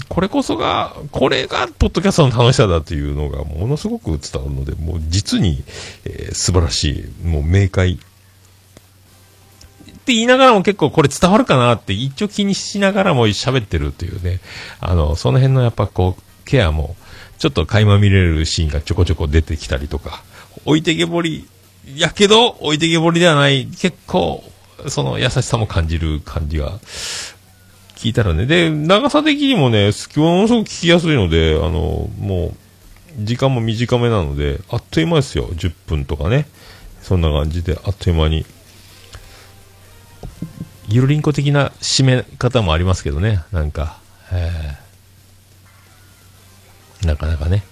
Speaker 2: これこそが、これが、ポッドキャストの楽しさだというのが、ものすごく伝わるので、もう実に、えー素晴らしい、もう明快。って言いながらも結構これ伝わるかなって一応気にしながらも喋ってるというね、あの、その辺のやっぱこう、ケアも、ちょっと垣間見れるシーンがちょこちょこ出てきたりとか、置いてけぼり、やけど、置いてけぼりではない、結構、その優しさも感じる感じが、聞いたらね。で、長さ的にもね、ものすごく聞きやすいので、あの、もう、時間も短めなので、あっという間ですよ。10分とかね。そんな感じで、あっという間に。ゆるりんこ的な締め方もありますけどね。なんか、えーなかなかね。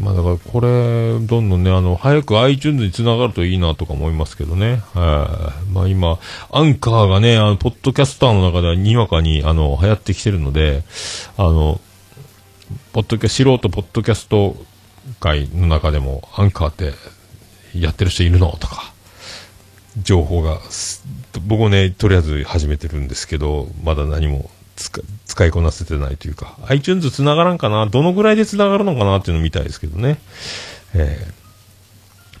Speaker 2: まあだからこれ、どんどんね、あの、早く iTunes に繋がるといいなとか思いますけどね。はい。まあ今、アンカーがね、あの、ポッドキャスターの中ではにわかに、あの、流行ってきてるので、あの、ポッドキャ素人ポッドキャスト界の中でも、アンカーってやってる人いるの？とか、情報が、僕もね、とりあえず始めてるんですけど、まだ何も使いこなせてないというか、iTunes 繋がらんかなどのぐらいで繋がるのかなっていうのを見たいですけどね。えー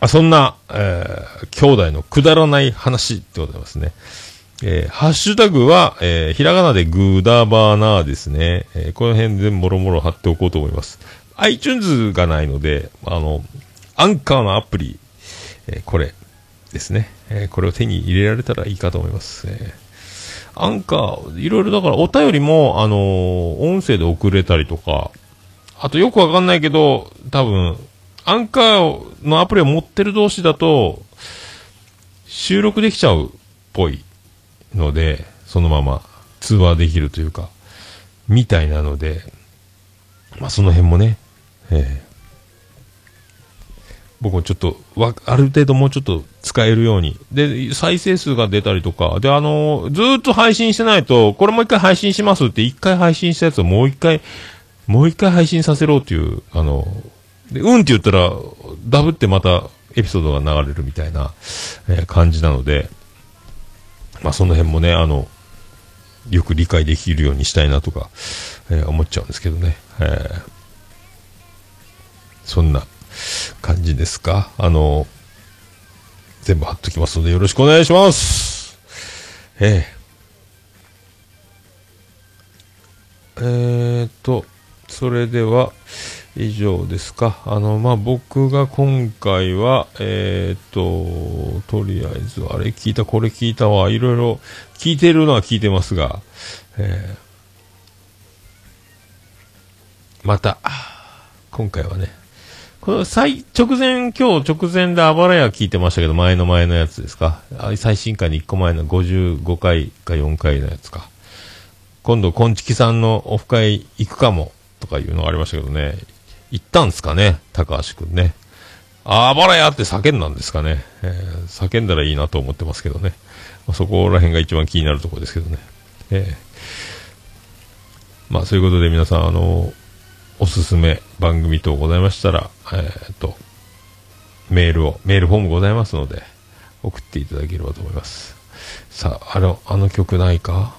Speaker 2: あそんな、えー兄弟のくだらない話でございますね。えーハッシュタグは、えーひらがなでグーダバーナーですね。えーこの辺でもろもろ貼っておこうと思います。iTunes がないので、あの、アンカーのアプリ、えーこれですね、えーこれを手に入れられたらいいかと思います。えーアンカー、いろいろだからお便りも、あのー音声で送れたりとか、あとよくわかんないけど、多分、アンカーのアプリを持ってる同士だと、収録できちゃうっぽいので、そのまま通話できるというか、みたいなので、まあその辺もね、ええ僕もちょっとわ、ある程度もうちょっと使えるように。で、再生数が出たりとか、で、あの、ずっと配信してないと、これもう一回配信しますって、一回配信したやつをもう一回、もう一回配信させろっていう、あの、で、うんって言ったら、ダブってまたエピソードが流れるみたいな、えー感じなので、まあその辺もね、あの、よく理解できるようにしたいなとか、え思っちゃうんですけどね。えーそんな感じですか？あの、全部貼っときますのでよろしくお願いします。えええーと、それでは、以上ですか？あの、まあ、僕が今回は、えーと、とりあえず、あれ聞いた、これ聞いたわ、いろいろ聞いてるのは聞いてますが、えーまた、今回はね、この最、直前、今日直前であばらや聞いてましたけど、前の前のやつですか？最新回に1個前の55回か4回のやつか。今度、こんちきさんのオフ会行くかも、とかいうのがありましたけどね。行ったんですかね、高橋くんね。あばらやって叫んだんですかね？えー叫んだらいいなと思ってますけどね。まそこら辺が一番気になるところですけどね。えーまあ、そういうことで皆さん、あのおすすめ番組等ございましたら、えーっと、メールを、メールフォームございますので、送っていただければと思います。さあ、あの、あの曲ないか？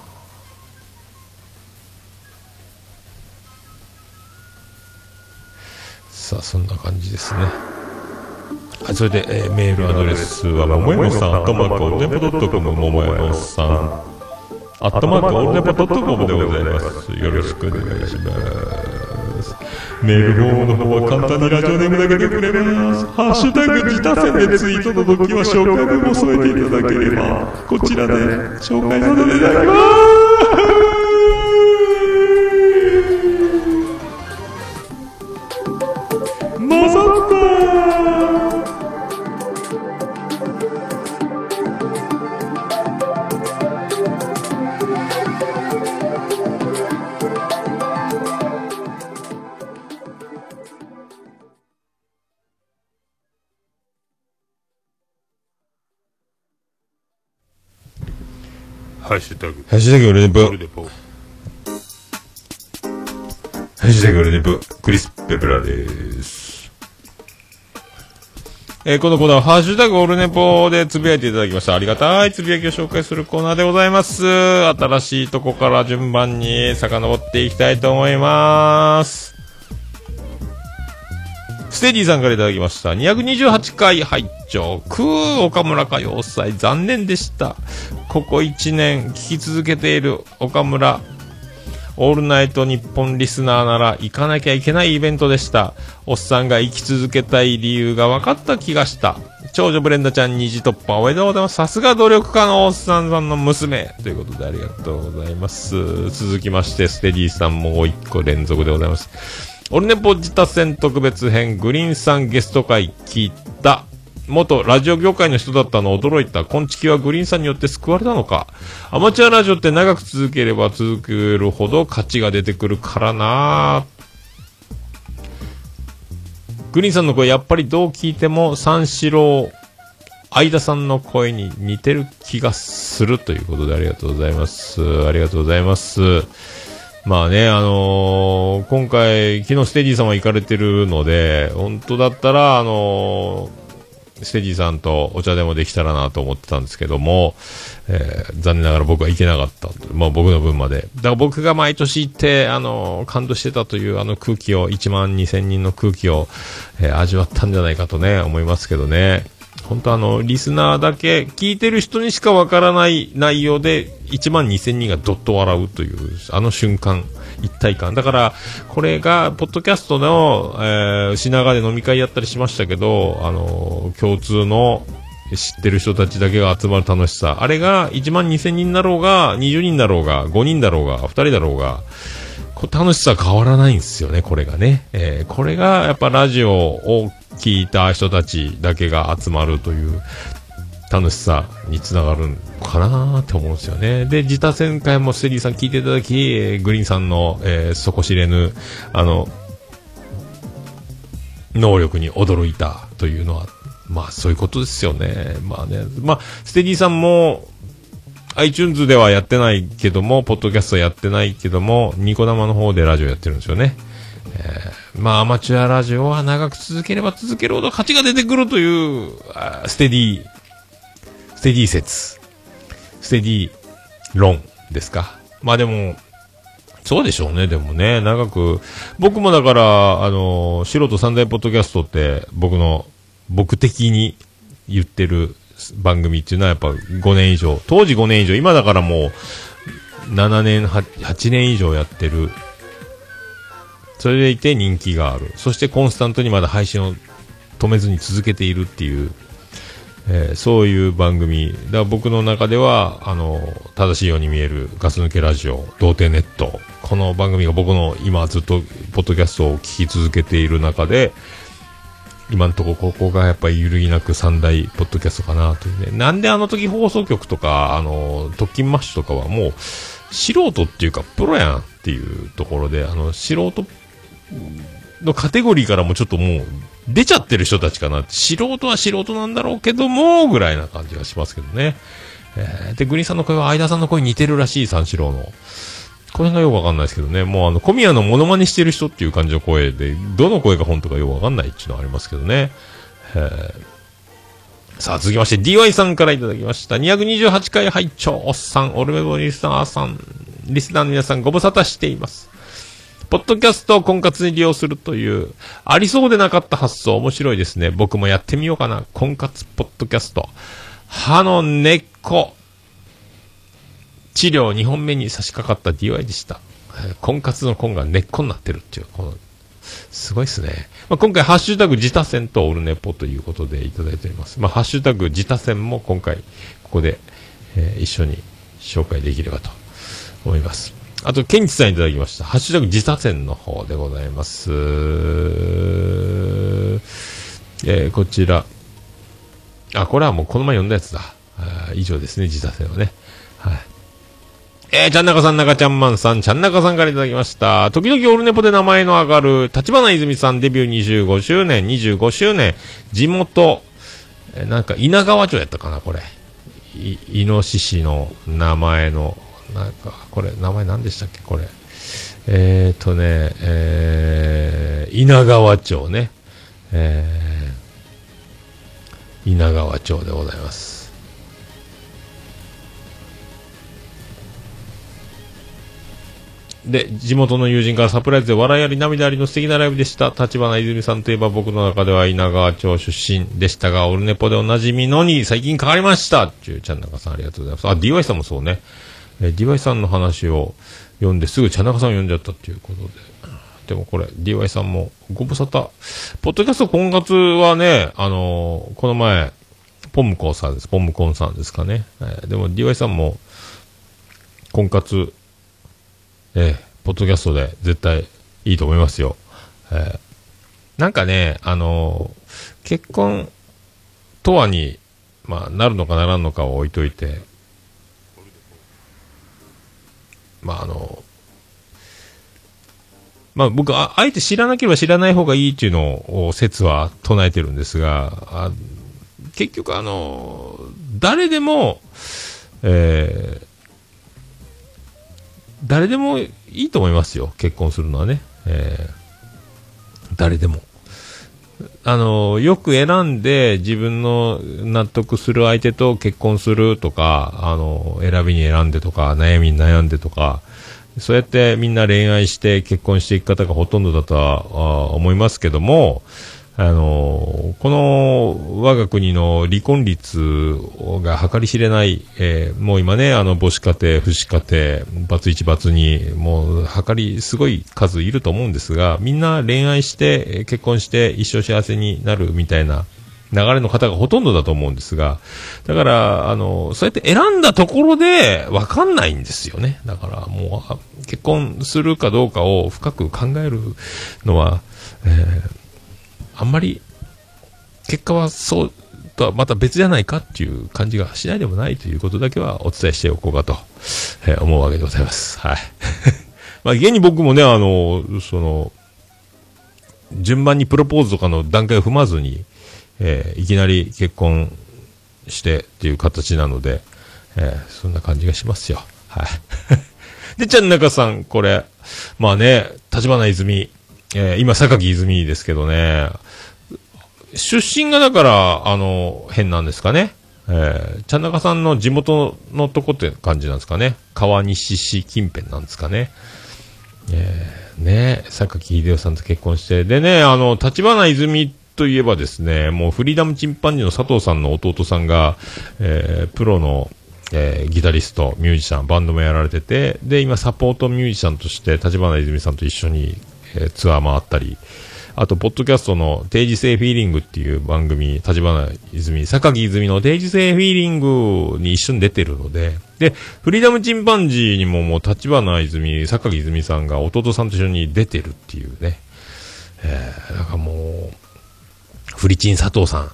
Speaker 2: さあ、そんな感じですね。はい、それで、えーメールアドレスは、ももやのさん、アットマークオルネポドットコム、ももやさん、アットマークオルネポドットコムでございます。よろしくお願いします。メールフォームの方は簡単にラジオネームだけでくれます。ハッシュタグ自他戦でツイートの時は紹介文も添えていただければ、こちらで紹介させていただきます。シュタグ。ハッシュタグオルネポ。
Speaker 3: オルネポ
Speaker 2: ハッシュタグオルネポ。クリス・ペプラです。えーこのコーナーは、ハッシュタグオルネポでつぶやいていただきました。ありがたいつぶやきを紹介するコーナーでございます。新しいとこから順番に遡っていきたいと思います。ステディさんからいただきました。228回拝聴クー岡村歌謡祭残念でした。ここ1年聞き続けている岡村オールナイト日本リスナーなら行かなきゃいけないイベントでした。おっさんが生き続けたい理由が分かった気がした。長女ブレンダちゃん虹突破おめでとうございます。さすが努力家のおっさんさんの娘。ということでありがとうございます。続きまして、ステディさんもう一個連続でございます。オルネポ自他戦特別編グリーンさんゲスト会聞いた。元ラジオ業界の人だったの驚いた。今月はグリーンさんによって救われたのか。アマチュアラジオって長く続ければ続けるほど価値が出てくるからなグリーンさんの声やっぱりどう聞いても三四郎相田さんの声に似てる気がするということでありがとうございます。ありがとうございます。まあね、あのー今回、昨日ステディさんは行かれてるので、本当だったら、あのーステディさんとお茶でもできたらなと思ってたんですけども、えー残念ながら僕は行けなかった。まあ僕の分まで。だから僕が毎年行って、あのー感動してたというあの空気を、1万2000人の空気を、え味わったんじゃないかとね、思いますけどね。本当あの、リスナーだけ、聞いてる人にしかわからない内容で、1万2000人がどっと笑うという、あの瞬間、一体感。だから、これが、ポッドキャストの、えー品川で飲み会やったりしましたけど、あの共通の、知ってる人たちだけが集まる楽しさ。あれが1万2000人だろうが、20人だろうが、5人だろうが、2人だろうが、楽しさ変わらないんですよね、これがね。えーこれがやっぱラジオを聞いた人たちだけが集まるという楽しさにつながるんかなって思うんですよね。で、自他戦会もステディさん聞いていただき、えーグリーンさんの、えー底知れぬ、あの、能力に驚いたというのは、まあそういうことですよね。まあね、まあ、ステディさんも、iTunes ではやってないけども、ポッドキャストやってないけども、ニコ生の方でラジオやってるんですよね。えーまあ、アマチュアラジオは長く続ければ続けるほど価値が出てくるという、あステディ、ステディ説、ステディ論ですか。まあでも、そうでしょうね、でもね、長く、僕もだから、あの、素人三大ポッドキャストって、僕の、僕的に言ってる番組っていうのはやっぱ5年以上、当時5年以上、今だからもう、7年、8, 年以上やってる。それでいて人気がある。そしてコンスタントにまだ配信を止めずに続けているっていう、えーそういう番組。だから僕の中では、あの、正しいように見えるガス抜けラジオ、童貞ネット。この番組が僕の今ずっとポッドキャストを聞き続けている中で、今のところここがやっぱり揺るぎなく三大ポッドキャストかなというね。なんであの時放送局とか、あの、特勤マッシュとかはもう、素人っていうかプロやんっていうところで、あの、素人のカテゴリーからもちょっともう出ちゃってる人たちかな。素人は素人なんだろうけども、ぐらいな感じがしますけどね。えーで、グリーンさんの声は相田さんの声に似てるらしい、三四郎の。これがよくわかんないですけどね。もうあの、小宮のモノマネしてる人っていう感じの声で、どの声が本当かよくわかんないっていうのはありますけどね。さあ、続きまして、DY さんからいただきました。228回拝聴おっさん、オルメボリスナーさん、リスナーの皆さんご無沙汰しています。ポッドキャストを婚活に利用するという、ありそうでなかった発想、面白いですね。僕もやってみようかな。婚活ポッドキャスト。歯の根っこ。治療2本目に差し掛かった DY でした。婚活の婚が根っこになってるっていう、この、すごいですね。まあ、今回、ハッシュタグ自他戦とオルネポということでいただいております。まあ、ハッシュタグ自他戦も今回、ここで、えー一緒に紹介できればと思います。あと、ケンチさんいただきました。ハッシュタグ自他戦の方でございます。えーこちら。あ、これはもうこの前読んだやつだ。あ以上ですね、自他戦はね。はい。えー、ちゃんなかさん、なかちゃんまんさん、ちゃんなかさんからいただきました。時々オルネポで名前の上がる、立花泉さんデビュー25周年、25周年、地元、えーなんか稲川町やったかな、これ。いイノシシの名前の、なんか、これ、名前何でしたっけ、これ。えーとね、えー、稲川町ね。えー、稲川町でございます。で、地元の友人からサプライズで笑いあり涙ありの素敵なライブでした。立花泉さんといえば僕の中では稲川町出身でしたが、オルネポでおなじみのに最近変わりましたっていう、ちゃんなかさんありがとうございます。あ、DY さんもそうね。え DY さんの話を読んですぐ茶中さんを読んじゃったっていうことで。でもこれ、DY さんもご無沙汰。ポッドキャスト今月はね、あのーこの前、ポムコンさんです。ポムコンさんですかね。えーでも DY さんも、婚活、ええポッドキャストで絶対いいと思いますよ。ええなんかね、あのー結婚とはに、まあ、なるのかならんのかを置いといて、まあ、あのまあ、僕あ、あえて知らなければ知らない方がいいっていうのを説は唱えてるんですが、結局あの誰でも、えー誰でもいいと思いますよ、結婚するのはね。えー誰でも。あの、よく選んで自分の納得する相手と結婚するとか、あの、選びに選んでとか、悩みに悩んでとか、そうやってみんな恋愛して結婚していく方がほとんどだとは思いますけども、あの、この我が国の離婚率が計り知れない、えーもう今ね、あの母子家庭、父子家庭、バツ1、バツ2、もう計りすごい数いると思うんですが、みんな恋愛して、結婚して一生幸せになるみたいな流れの方がほとんどだと思うんですが、だから、あの、そうやって選んだところで分かんないんですよね。だからもう、結婚するかどうかを深く考えるのは、えーあんまり、結果はそうとはまた別じゃないかっていう感じがしないでもないということだけはお伝えしておこうかと、え思うわけでございます。はい。まあ、現に僕もね、あの、その、順番にプロポーズとかの段階を踏まずに、えーいきなり結婚してっていう形なので、えーそんな感じがしますよ。はい。で、ちゃん中さん、これ、まあね、立花泉、えー今、榊泉ですけどね、出身がだから、あの、変なんですかね。えー、ちゃん中さんの地元のとこって感じなんですかね。川西市近辺なんですかね。えー、ね、榊秀夫さんと結婚して、でね、あの、立花泉といえばですね、もうフリーダムチンパンジーの佐藤さんの弟さんが、えー、プロの、えーギタリスト、ミュージシャン、バンドもやられてて、で、今サポートミュージシャンとして、立花泉さんと一緒に、えツアー回ったり、あと、ポッドキャストの定時性フィーリングっていう番組、立花泉、榊泉の定時性フィーリングに一緒に出てるので、で、フリーダムチンパンジーにももう立花泉、榊泉さんが弟さんと一緒に出てるっていうね、えー、なんかもう、フリチン佐藤さん、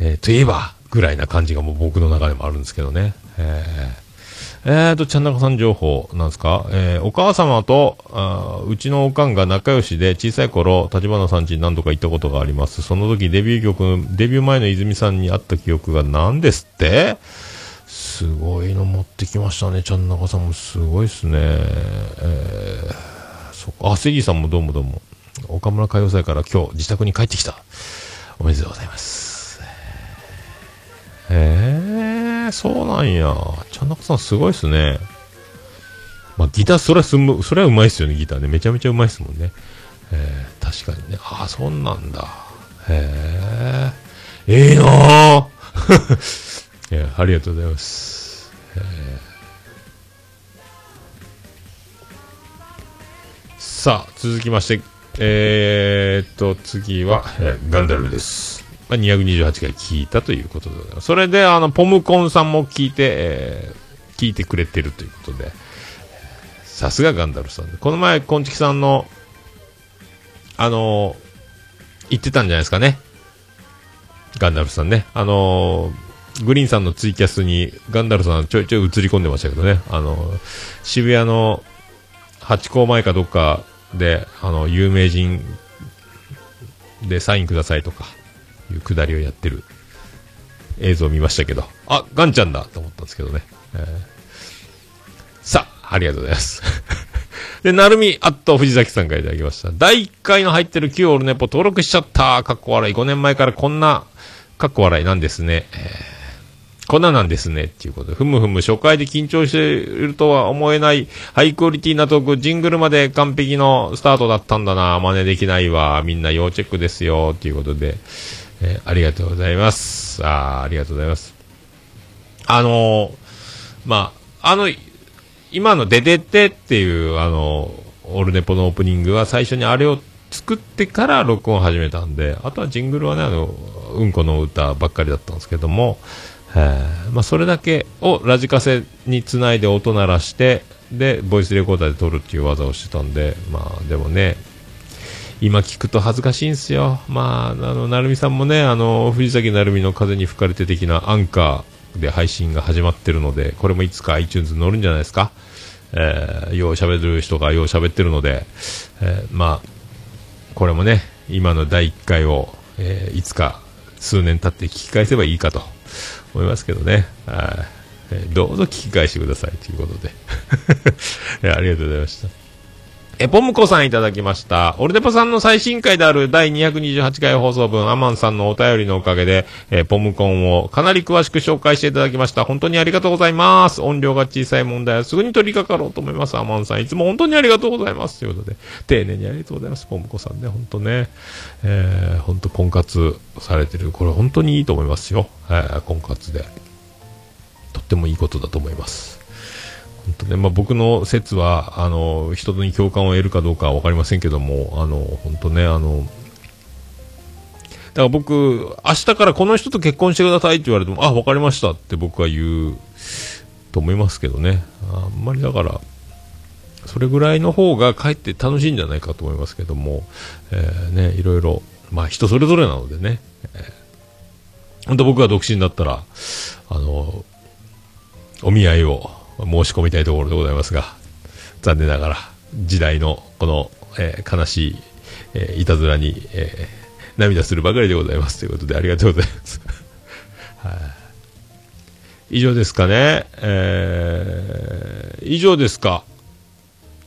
Speaker 2: えーといえば、ぐらいな感じがもう僕の中でもあるんですけどね。えー。えーと、ちゃんなかさん情報なんですか？えーお母様と、あうちのおかんが仲良しで、小さい頃、立花さん家に何度か行ったことがあります。その時デビュー曲、デビュー前の泉さんに会った記憶が何ですって？すごいの持ってきましたね。ちゃんなかさんもすごいですね。えーそっか。あ、セギーさんもどうもどうも。岡村歌謡祭から今日自宅に帰ってきた。おめでとうございます。えー、そうなんや。ちゃんなかさんすごいっすね。まあ、ギター、それはすむ、それはうまいっすよね、ギターね。めちゃめちゃうまいっすもんね。えー、確かにね。ああ、そんなんだ。へえ。ええなぁ。ありがとうございます。さあ、続きまして、えー、っと、次は、えガンダルです。まあ、228回聞いたということでございます。それで、あの、ポムコンさんも聞いて、えー聞いてくれてるということで、さすがガンダルさん。この前、コンチキさんの、あの言ってたんじゃないですかね。ガンダルさんね。あのグリーンさんのツイキャスにガンダルさんちょいちょい映り込んでましたけどね。あの渋谷のハチ公前かどっかで、あの、有名人でサインくださいとか、いうくだりをやってる映像を見ましたけど、あ、ガンちゃんだと思ったんですけどね。えーさあ、ありがとうございます。で、なるみ、あっと藤崎さんからいただきました。第1回の入ってる旧オルネポ登録しちゃった。かっこ笑い。5年前からこんな、かっこ笑いなんですね。えーこんななんですね。っていうことで。ふむふむ、初回で緊張しているとは思えない、ハイクオリティなトーク、ジングルまで完璧のスタートだったんだな。真似できないわ。みんな要チェックですよ。っていうことで、えーありがとうございます。あーありがとうございます。あのーまあ、あの、今のデデテっていう、あの、オルネポのオープニングは最初にあれを作ってから録音始めたんで、あとはジングルはね、あの、うんこの歌ばっかりだったんですけども、えまあ、それだけをラジカセにつないで音鳴らして、で、ボイスレコーダーで撮るっていう技をしてたんで、まあ、でもね、今聞くと恥ずかしいんですよ。まあ、あの、なるみさんもね、あの、藤崎なるみの風に吹かれて的なアンカーで配信が始まってるので、これもいつか iTunes に載るんじゃないですか。えー、よう喋る人がよう喋ってるので、えーまあ、これもね、今の第1回を、えーいつか数年経って聞き返せばいいかと思いますけどね。はいどうぞ聞き返してくださいということで。ありがとうございました。え、ポムコさんいただきました。オルデポさんの最新回である第228回放送分、アマンさんのお便りのおかげで、えーポムコンをかなり詳しく紹介していただきました。本当にありがとうございます。音量が小さい問題はすぐに取り掛かろうと思います。アマンさん、いつも本当にありがとうございます。ということで、丁寧にありがとうございます。ポムコさんね、本当ね、えー、本当婚活されてる。これ本当にいいと思いますよ。えー婚活で。とってもいいことだと思います。本当ね、まあ、僕の説は、あの、人に共感を得るかどうかはわかりませんけども、あの、本当ね、あの、だから僕、明日からこの人と結婚してくださいって言われても、あ、わかりましたって僕は言うと思いますけどね。あんまりだから、それぐらいの方がかえって楽しいんじゃないかと思いますけども、えーね、いろいろ、まあ人それぞれなのでね、えー本当僕が独身だったら、あの、お見合いを申し込みたいところでございますが、残念ながら、時代のこの、えー悲しい、えーいたずらに、えー涙するばかりでございますということでありがとうございます。はい以上ですかね。えー以上ですか。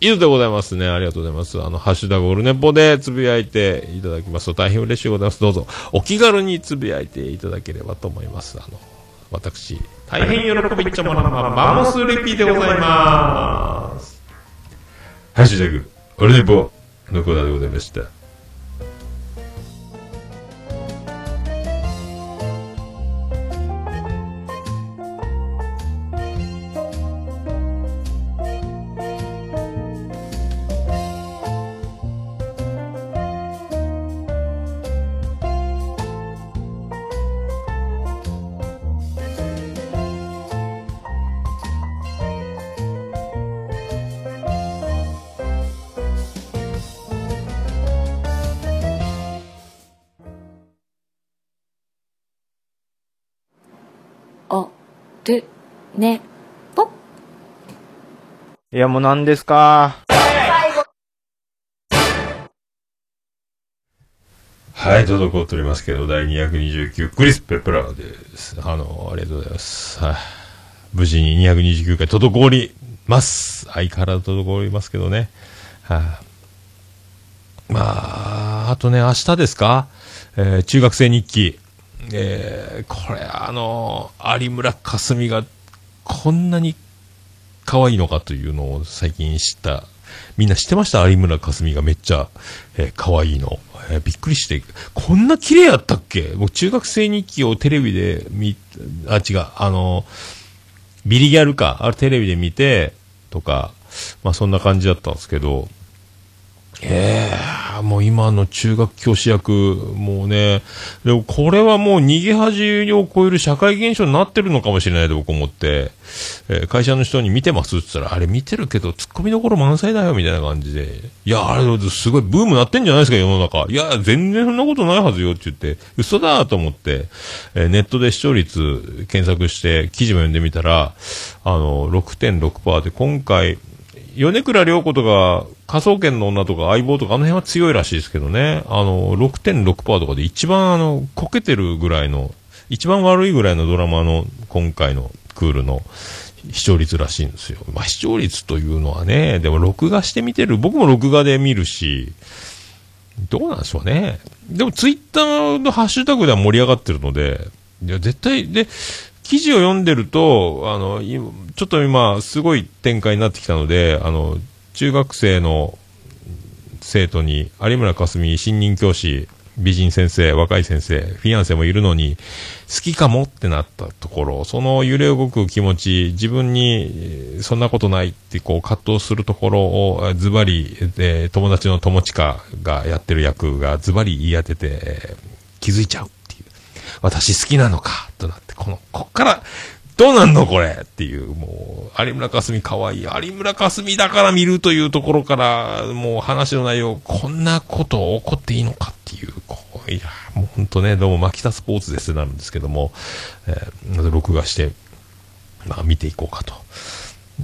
Speaker 2: 以上でございますね。ありがとうございます。あの、ハッシュタグオルネポでつぶやいていただきますと大変嬉しいございます。どうぞ、お気軽につぶやいていただければと思います。あの、私、大変喜びっちゃもらま、マモスレピでございます。ハッシュタグ、オルネポのコーナーでございました。
Speaker 5: ね、ぽ。
Speaker 8: いや、もう何ですか？
Speaker 2: はい、滞っておりますけど、第229クリス・ペプラーです。あの、ありがとうございます。はい。無事に229回滞ります。相変わらず滞りますけどね。はい。まあ、あとね、明日ですか？えー中学生日記。えーこれ、あの、有村架純がこんなに可愛いのかというのを最近知った。みんな知ってました？有村架純がめっちゃ、えー可愛いの、えーびっくりして、こんな綺麗やったっけ？僕中学生日記をテレビで見、あ、違う、あの、ビリギャルか、あれテレビで見て、とか、まあそんな感じだったんですけど、ええもう今の中学教師役、もうね、でもこれはもう逃げ恥を超える社会現象になってるのかもしれないと僕思って、えー会社の人に見てますって言ったら、あれ見てるけど、ツッコミどころ満載だよ、みたいな感じで。いや、あれ、すごいブームなってんじゃないですか、世の中。いや、全然そんなことないはずよって言って、嘘だと思って、えーネットで視聴率検索して、記事も読んでみたら、あの、6.6%で、今回、米倉涼子とか、科捜研の女とか、相棒とか、あの辺は強いらしいですけどね。あの、6.6%とかで一番、あの、こけてるぐらいの一番悪いぐらいのドラマの今回のクールの視聴率らしいんですよ。まあ視聴率というのはね、でも録画して見てる、僕も録画で見るし、どうなんでしょうね。でもツイッターのハッシュタグでは盛り上がってるので、いや絶対、で、記事を読んでると、あの、ちょっと今、すごい展開になってきたので、あの、中学生の生徒に有村架純新任教師美人先生若い先生フィアンセもいるのに好きかもってなったところその揺れ動く気持ち自分にそんなことないってこう葛藤するところをズバリえー友達の友近がやってる役がズバリ言い当ててえー気づいちゃうっていう。私好きなのかとなって。このこっからどうなんのこれっていう、もう、有村架純可愛い。有村架純だから見るというところから、もう話の内容、こんなこと起こっていいのかっていう、こう、いや、もうほんとね、どうも、マキタスポーツですなるんですけども、えー、録画して、まあ見ていこうかと。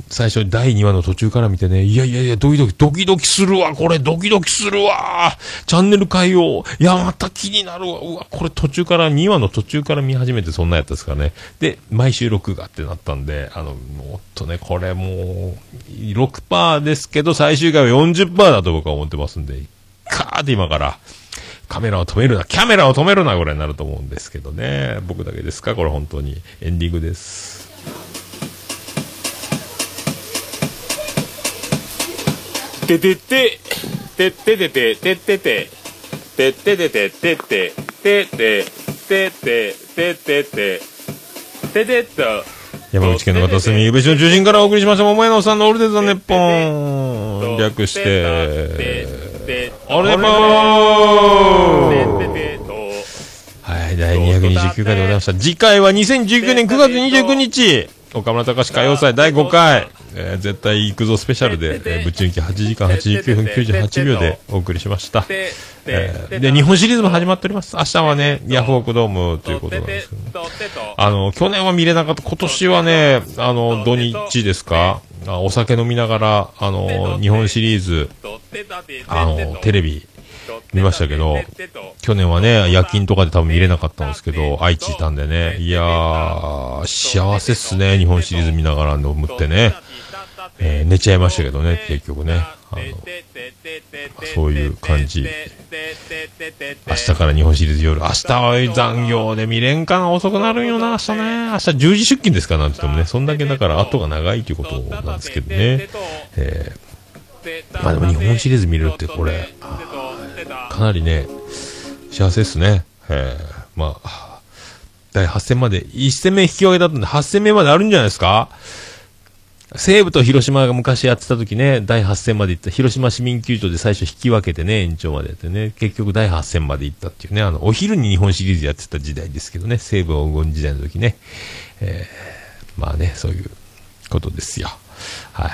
Speaker 2: 最初第2話の途中から見てね、いやいやいや、ドキドキ、ドキドキするわ、これ、ドキドキするわ、チャンネル変えよう、いや、また気になるわ、うわ、これ途中から、2話の途中から見始めてそんなやったですからね。で、毎週録画ってなったんで、あの、もっとね、これもう、6%ですけど、最終回は40%だと僕は思ってますんで、カーって今から、カメラを止めるな、キャメラを止めるな、ぐらいになると思うんですけどね。僕だけですか？これ本当に。エンディングです。
Speaker 3: ててて、てててて、ててて、てててて、てて、てて、てて、ててて、ててと、
Speaker 2: 山口県の片隅、宇部市の中心からお送りしました、桃屋のおっさんのオールデザ・ネッポン。略して、オールデイポンはい、第229回でございました。次回は2019年9月29日、岡村隆史歌謡祭第5回、えー絶対行くぞスペシャルで、えーぶっち抜き8時間89分98秒でお送りしました。えーで、日本シリーズも始まっております。明日はね、ヤフオクドームということなんですけど、あの、去年は見れなかった、今年はね、あの、土日ですかお酒飲みながら、あの、日本シリーズ、あの、テレビ、見ましたけど、去年はね、夜勤とかで多分見れなかったんですけど、愛知いたんでね、いやー、幸せっすね、日本シリーズ見ながら飲むってね。えー寝ちゃいましたけどね、結局ね。あの、そういう感じ。明日から日本シリーズ夜。明日は残業で見れんかな遅くなるんよな、明日ね。明日10時出勤ですかなんて言ってもね。そんだけだから後が長いということなんですけどね。えーまあでも日本シリーズ見れるってこれ、かなりね、幸せですね。えーまあ、第8戦まで、1戦目引き分けだったんで、8戦目まであるんじゃないですか？西武と広島が昔やってた時ね、第8戦まで行った、広島市民球場で最初引き分けてね、延長までやってね、結局第8戦まで行ったっていうね、あの、お昼に日本シリーズやってた時代ですけどね、西武黄金時代の時ね、えーまあね、そういうことですよ。はい。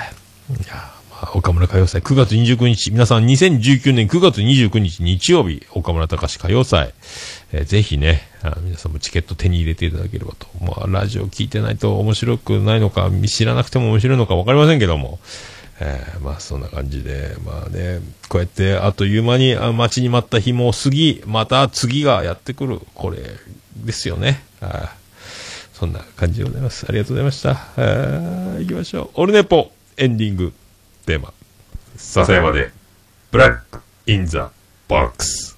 Speaker 2: いや岡村歌謡祭9月29日、皆さん2019年9月29日日曜日、岡村隆史歌謡祭、えーぜひね、皆さんもチケット手に入れていただければと。まあ、ラジオ聞いてないと面白くないのか、知らなくても面白いのか分かりませんけども、えーまあそんな感じで、まあね、こうやってあっという間に待ちに待った日も過ぎ、また次がやってくる、これですよね。あそんな感じでございます。ありがとうございました。行きましょう。オルネポエンディングテーマ。笹山で、
Speaker 4: Black in the Box。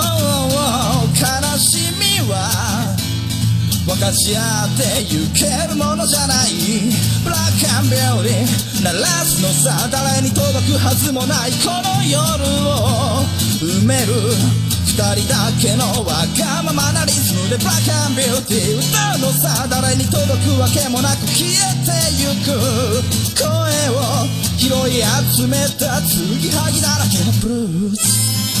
Speaker 4: 悲しみは分かち合ってゆけるものじゃない。ブラックビューティー鳴らすのさ誰に届くはずもないこの夜を埋める二人だけのわがままなリズムでブラックビューティー歌うのさ誰に届くわけもなく消えてゆく。声を拾い集めた継ぎはぎだらけのブルース。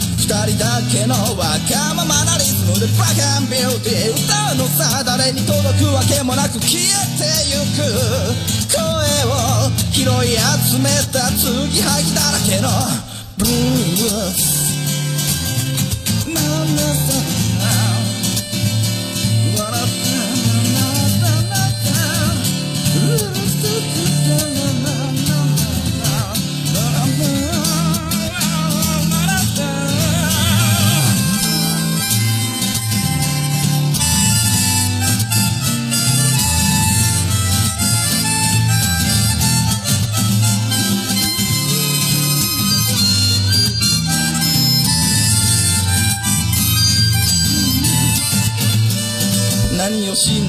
Speaker 4: 二人だけのわがままなリズムでブラックビューティー歌うのさ誰に届くわけもなく消えてゆく声を拾い集めた継ぎはぎだらけのブルース。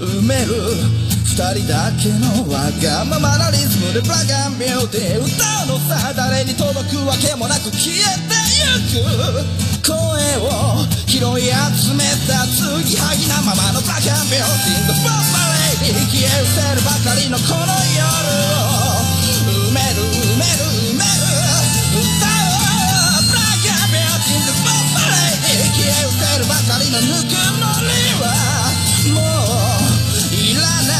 Speaker 4: 埋める二人だけのわがままなリズムでブラックビューティー歌うのさ誰に届くわけもなく消えてゆく声を拾い集めた継ぎはぎなままのブラックビューティーとスポットレイディ消え失せるばかりのこの夜を埋める埋める埋める歌うブラックビューティーとスポットレイディ消え失せるばかりのぬくもりはう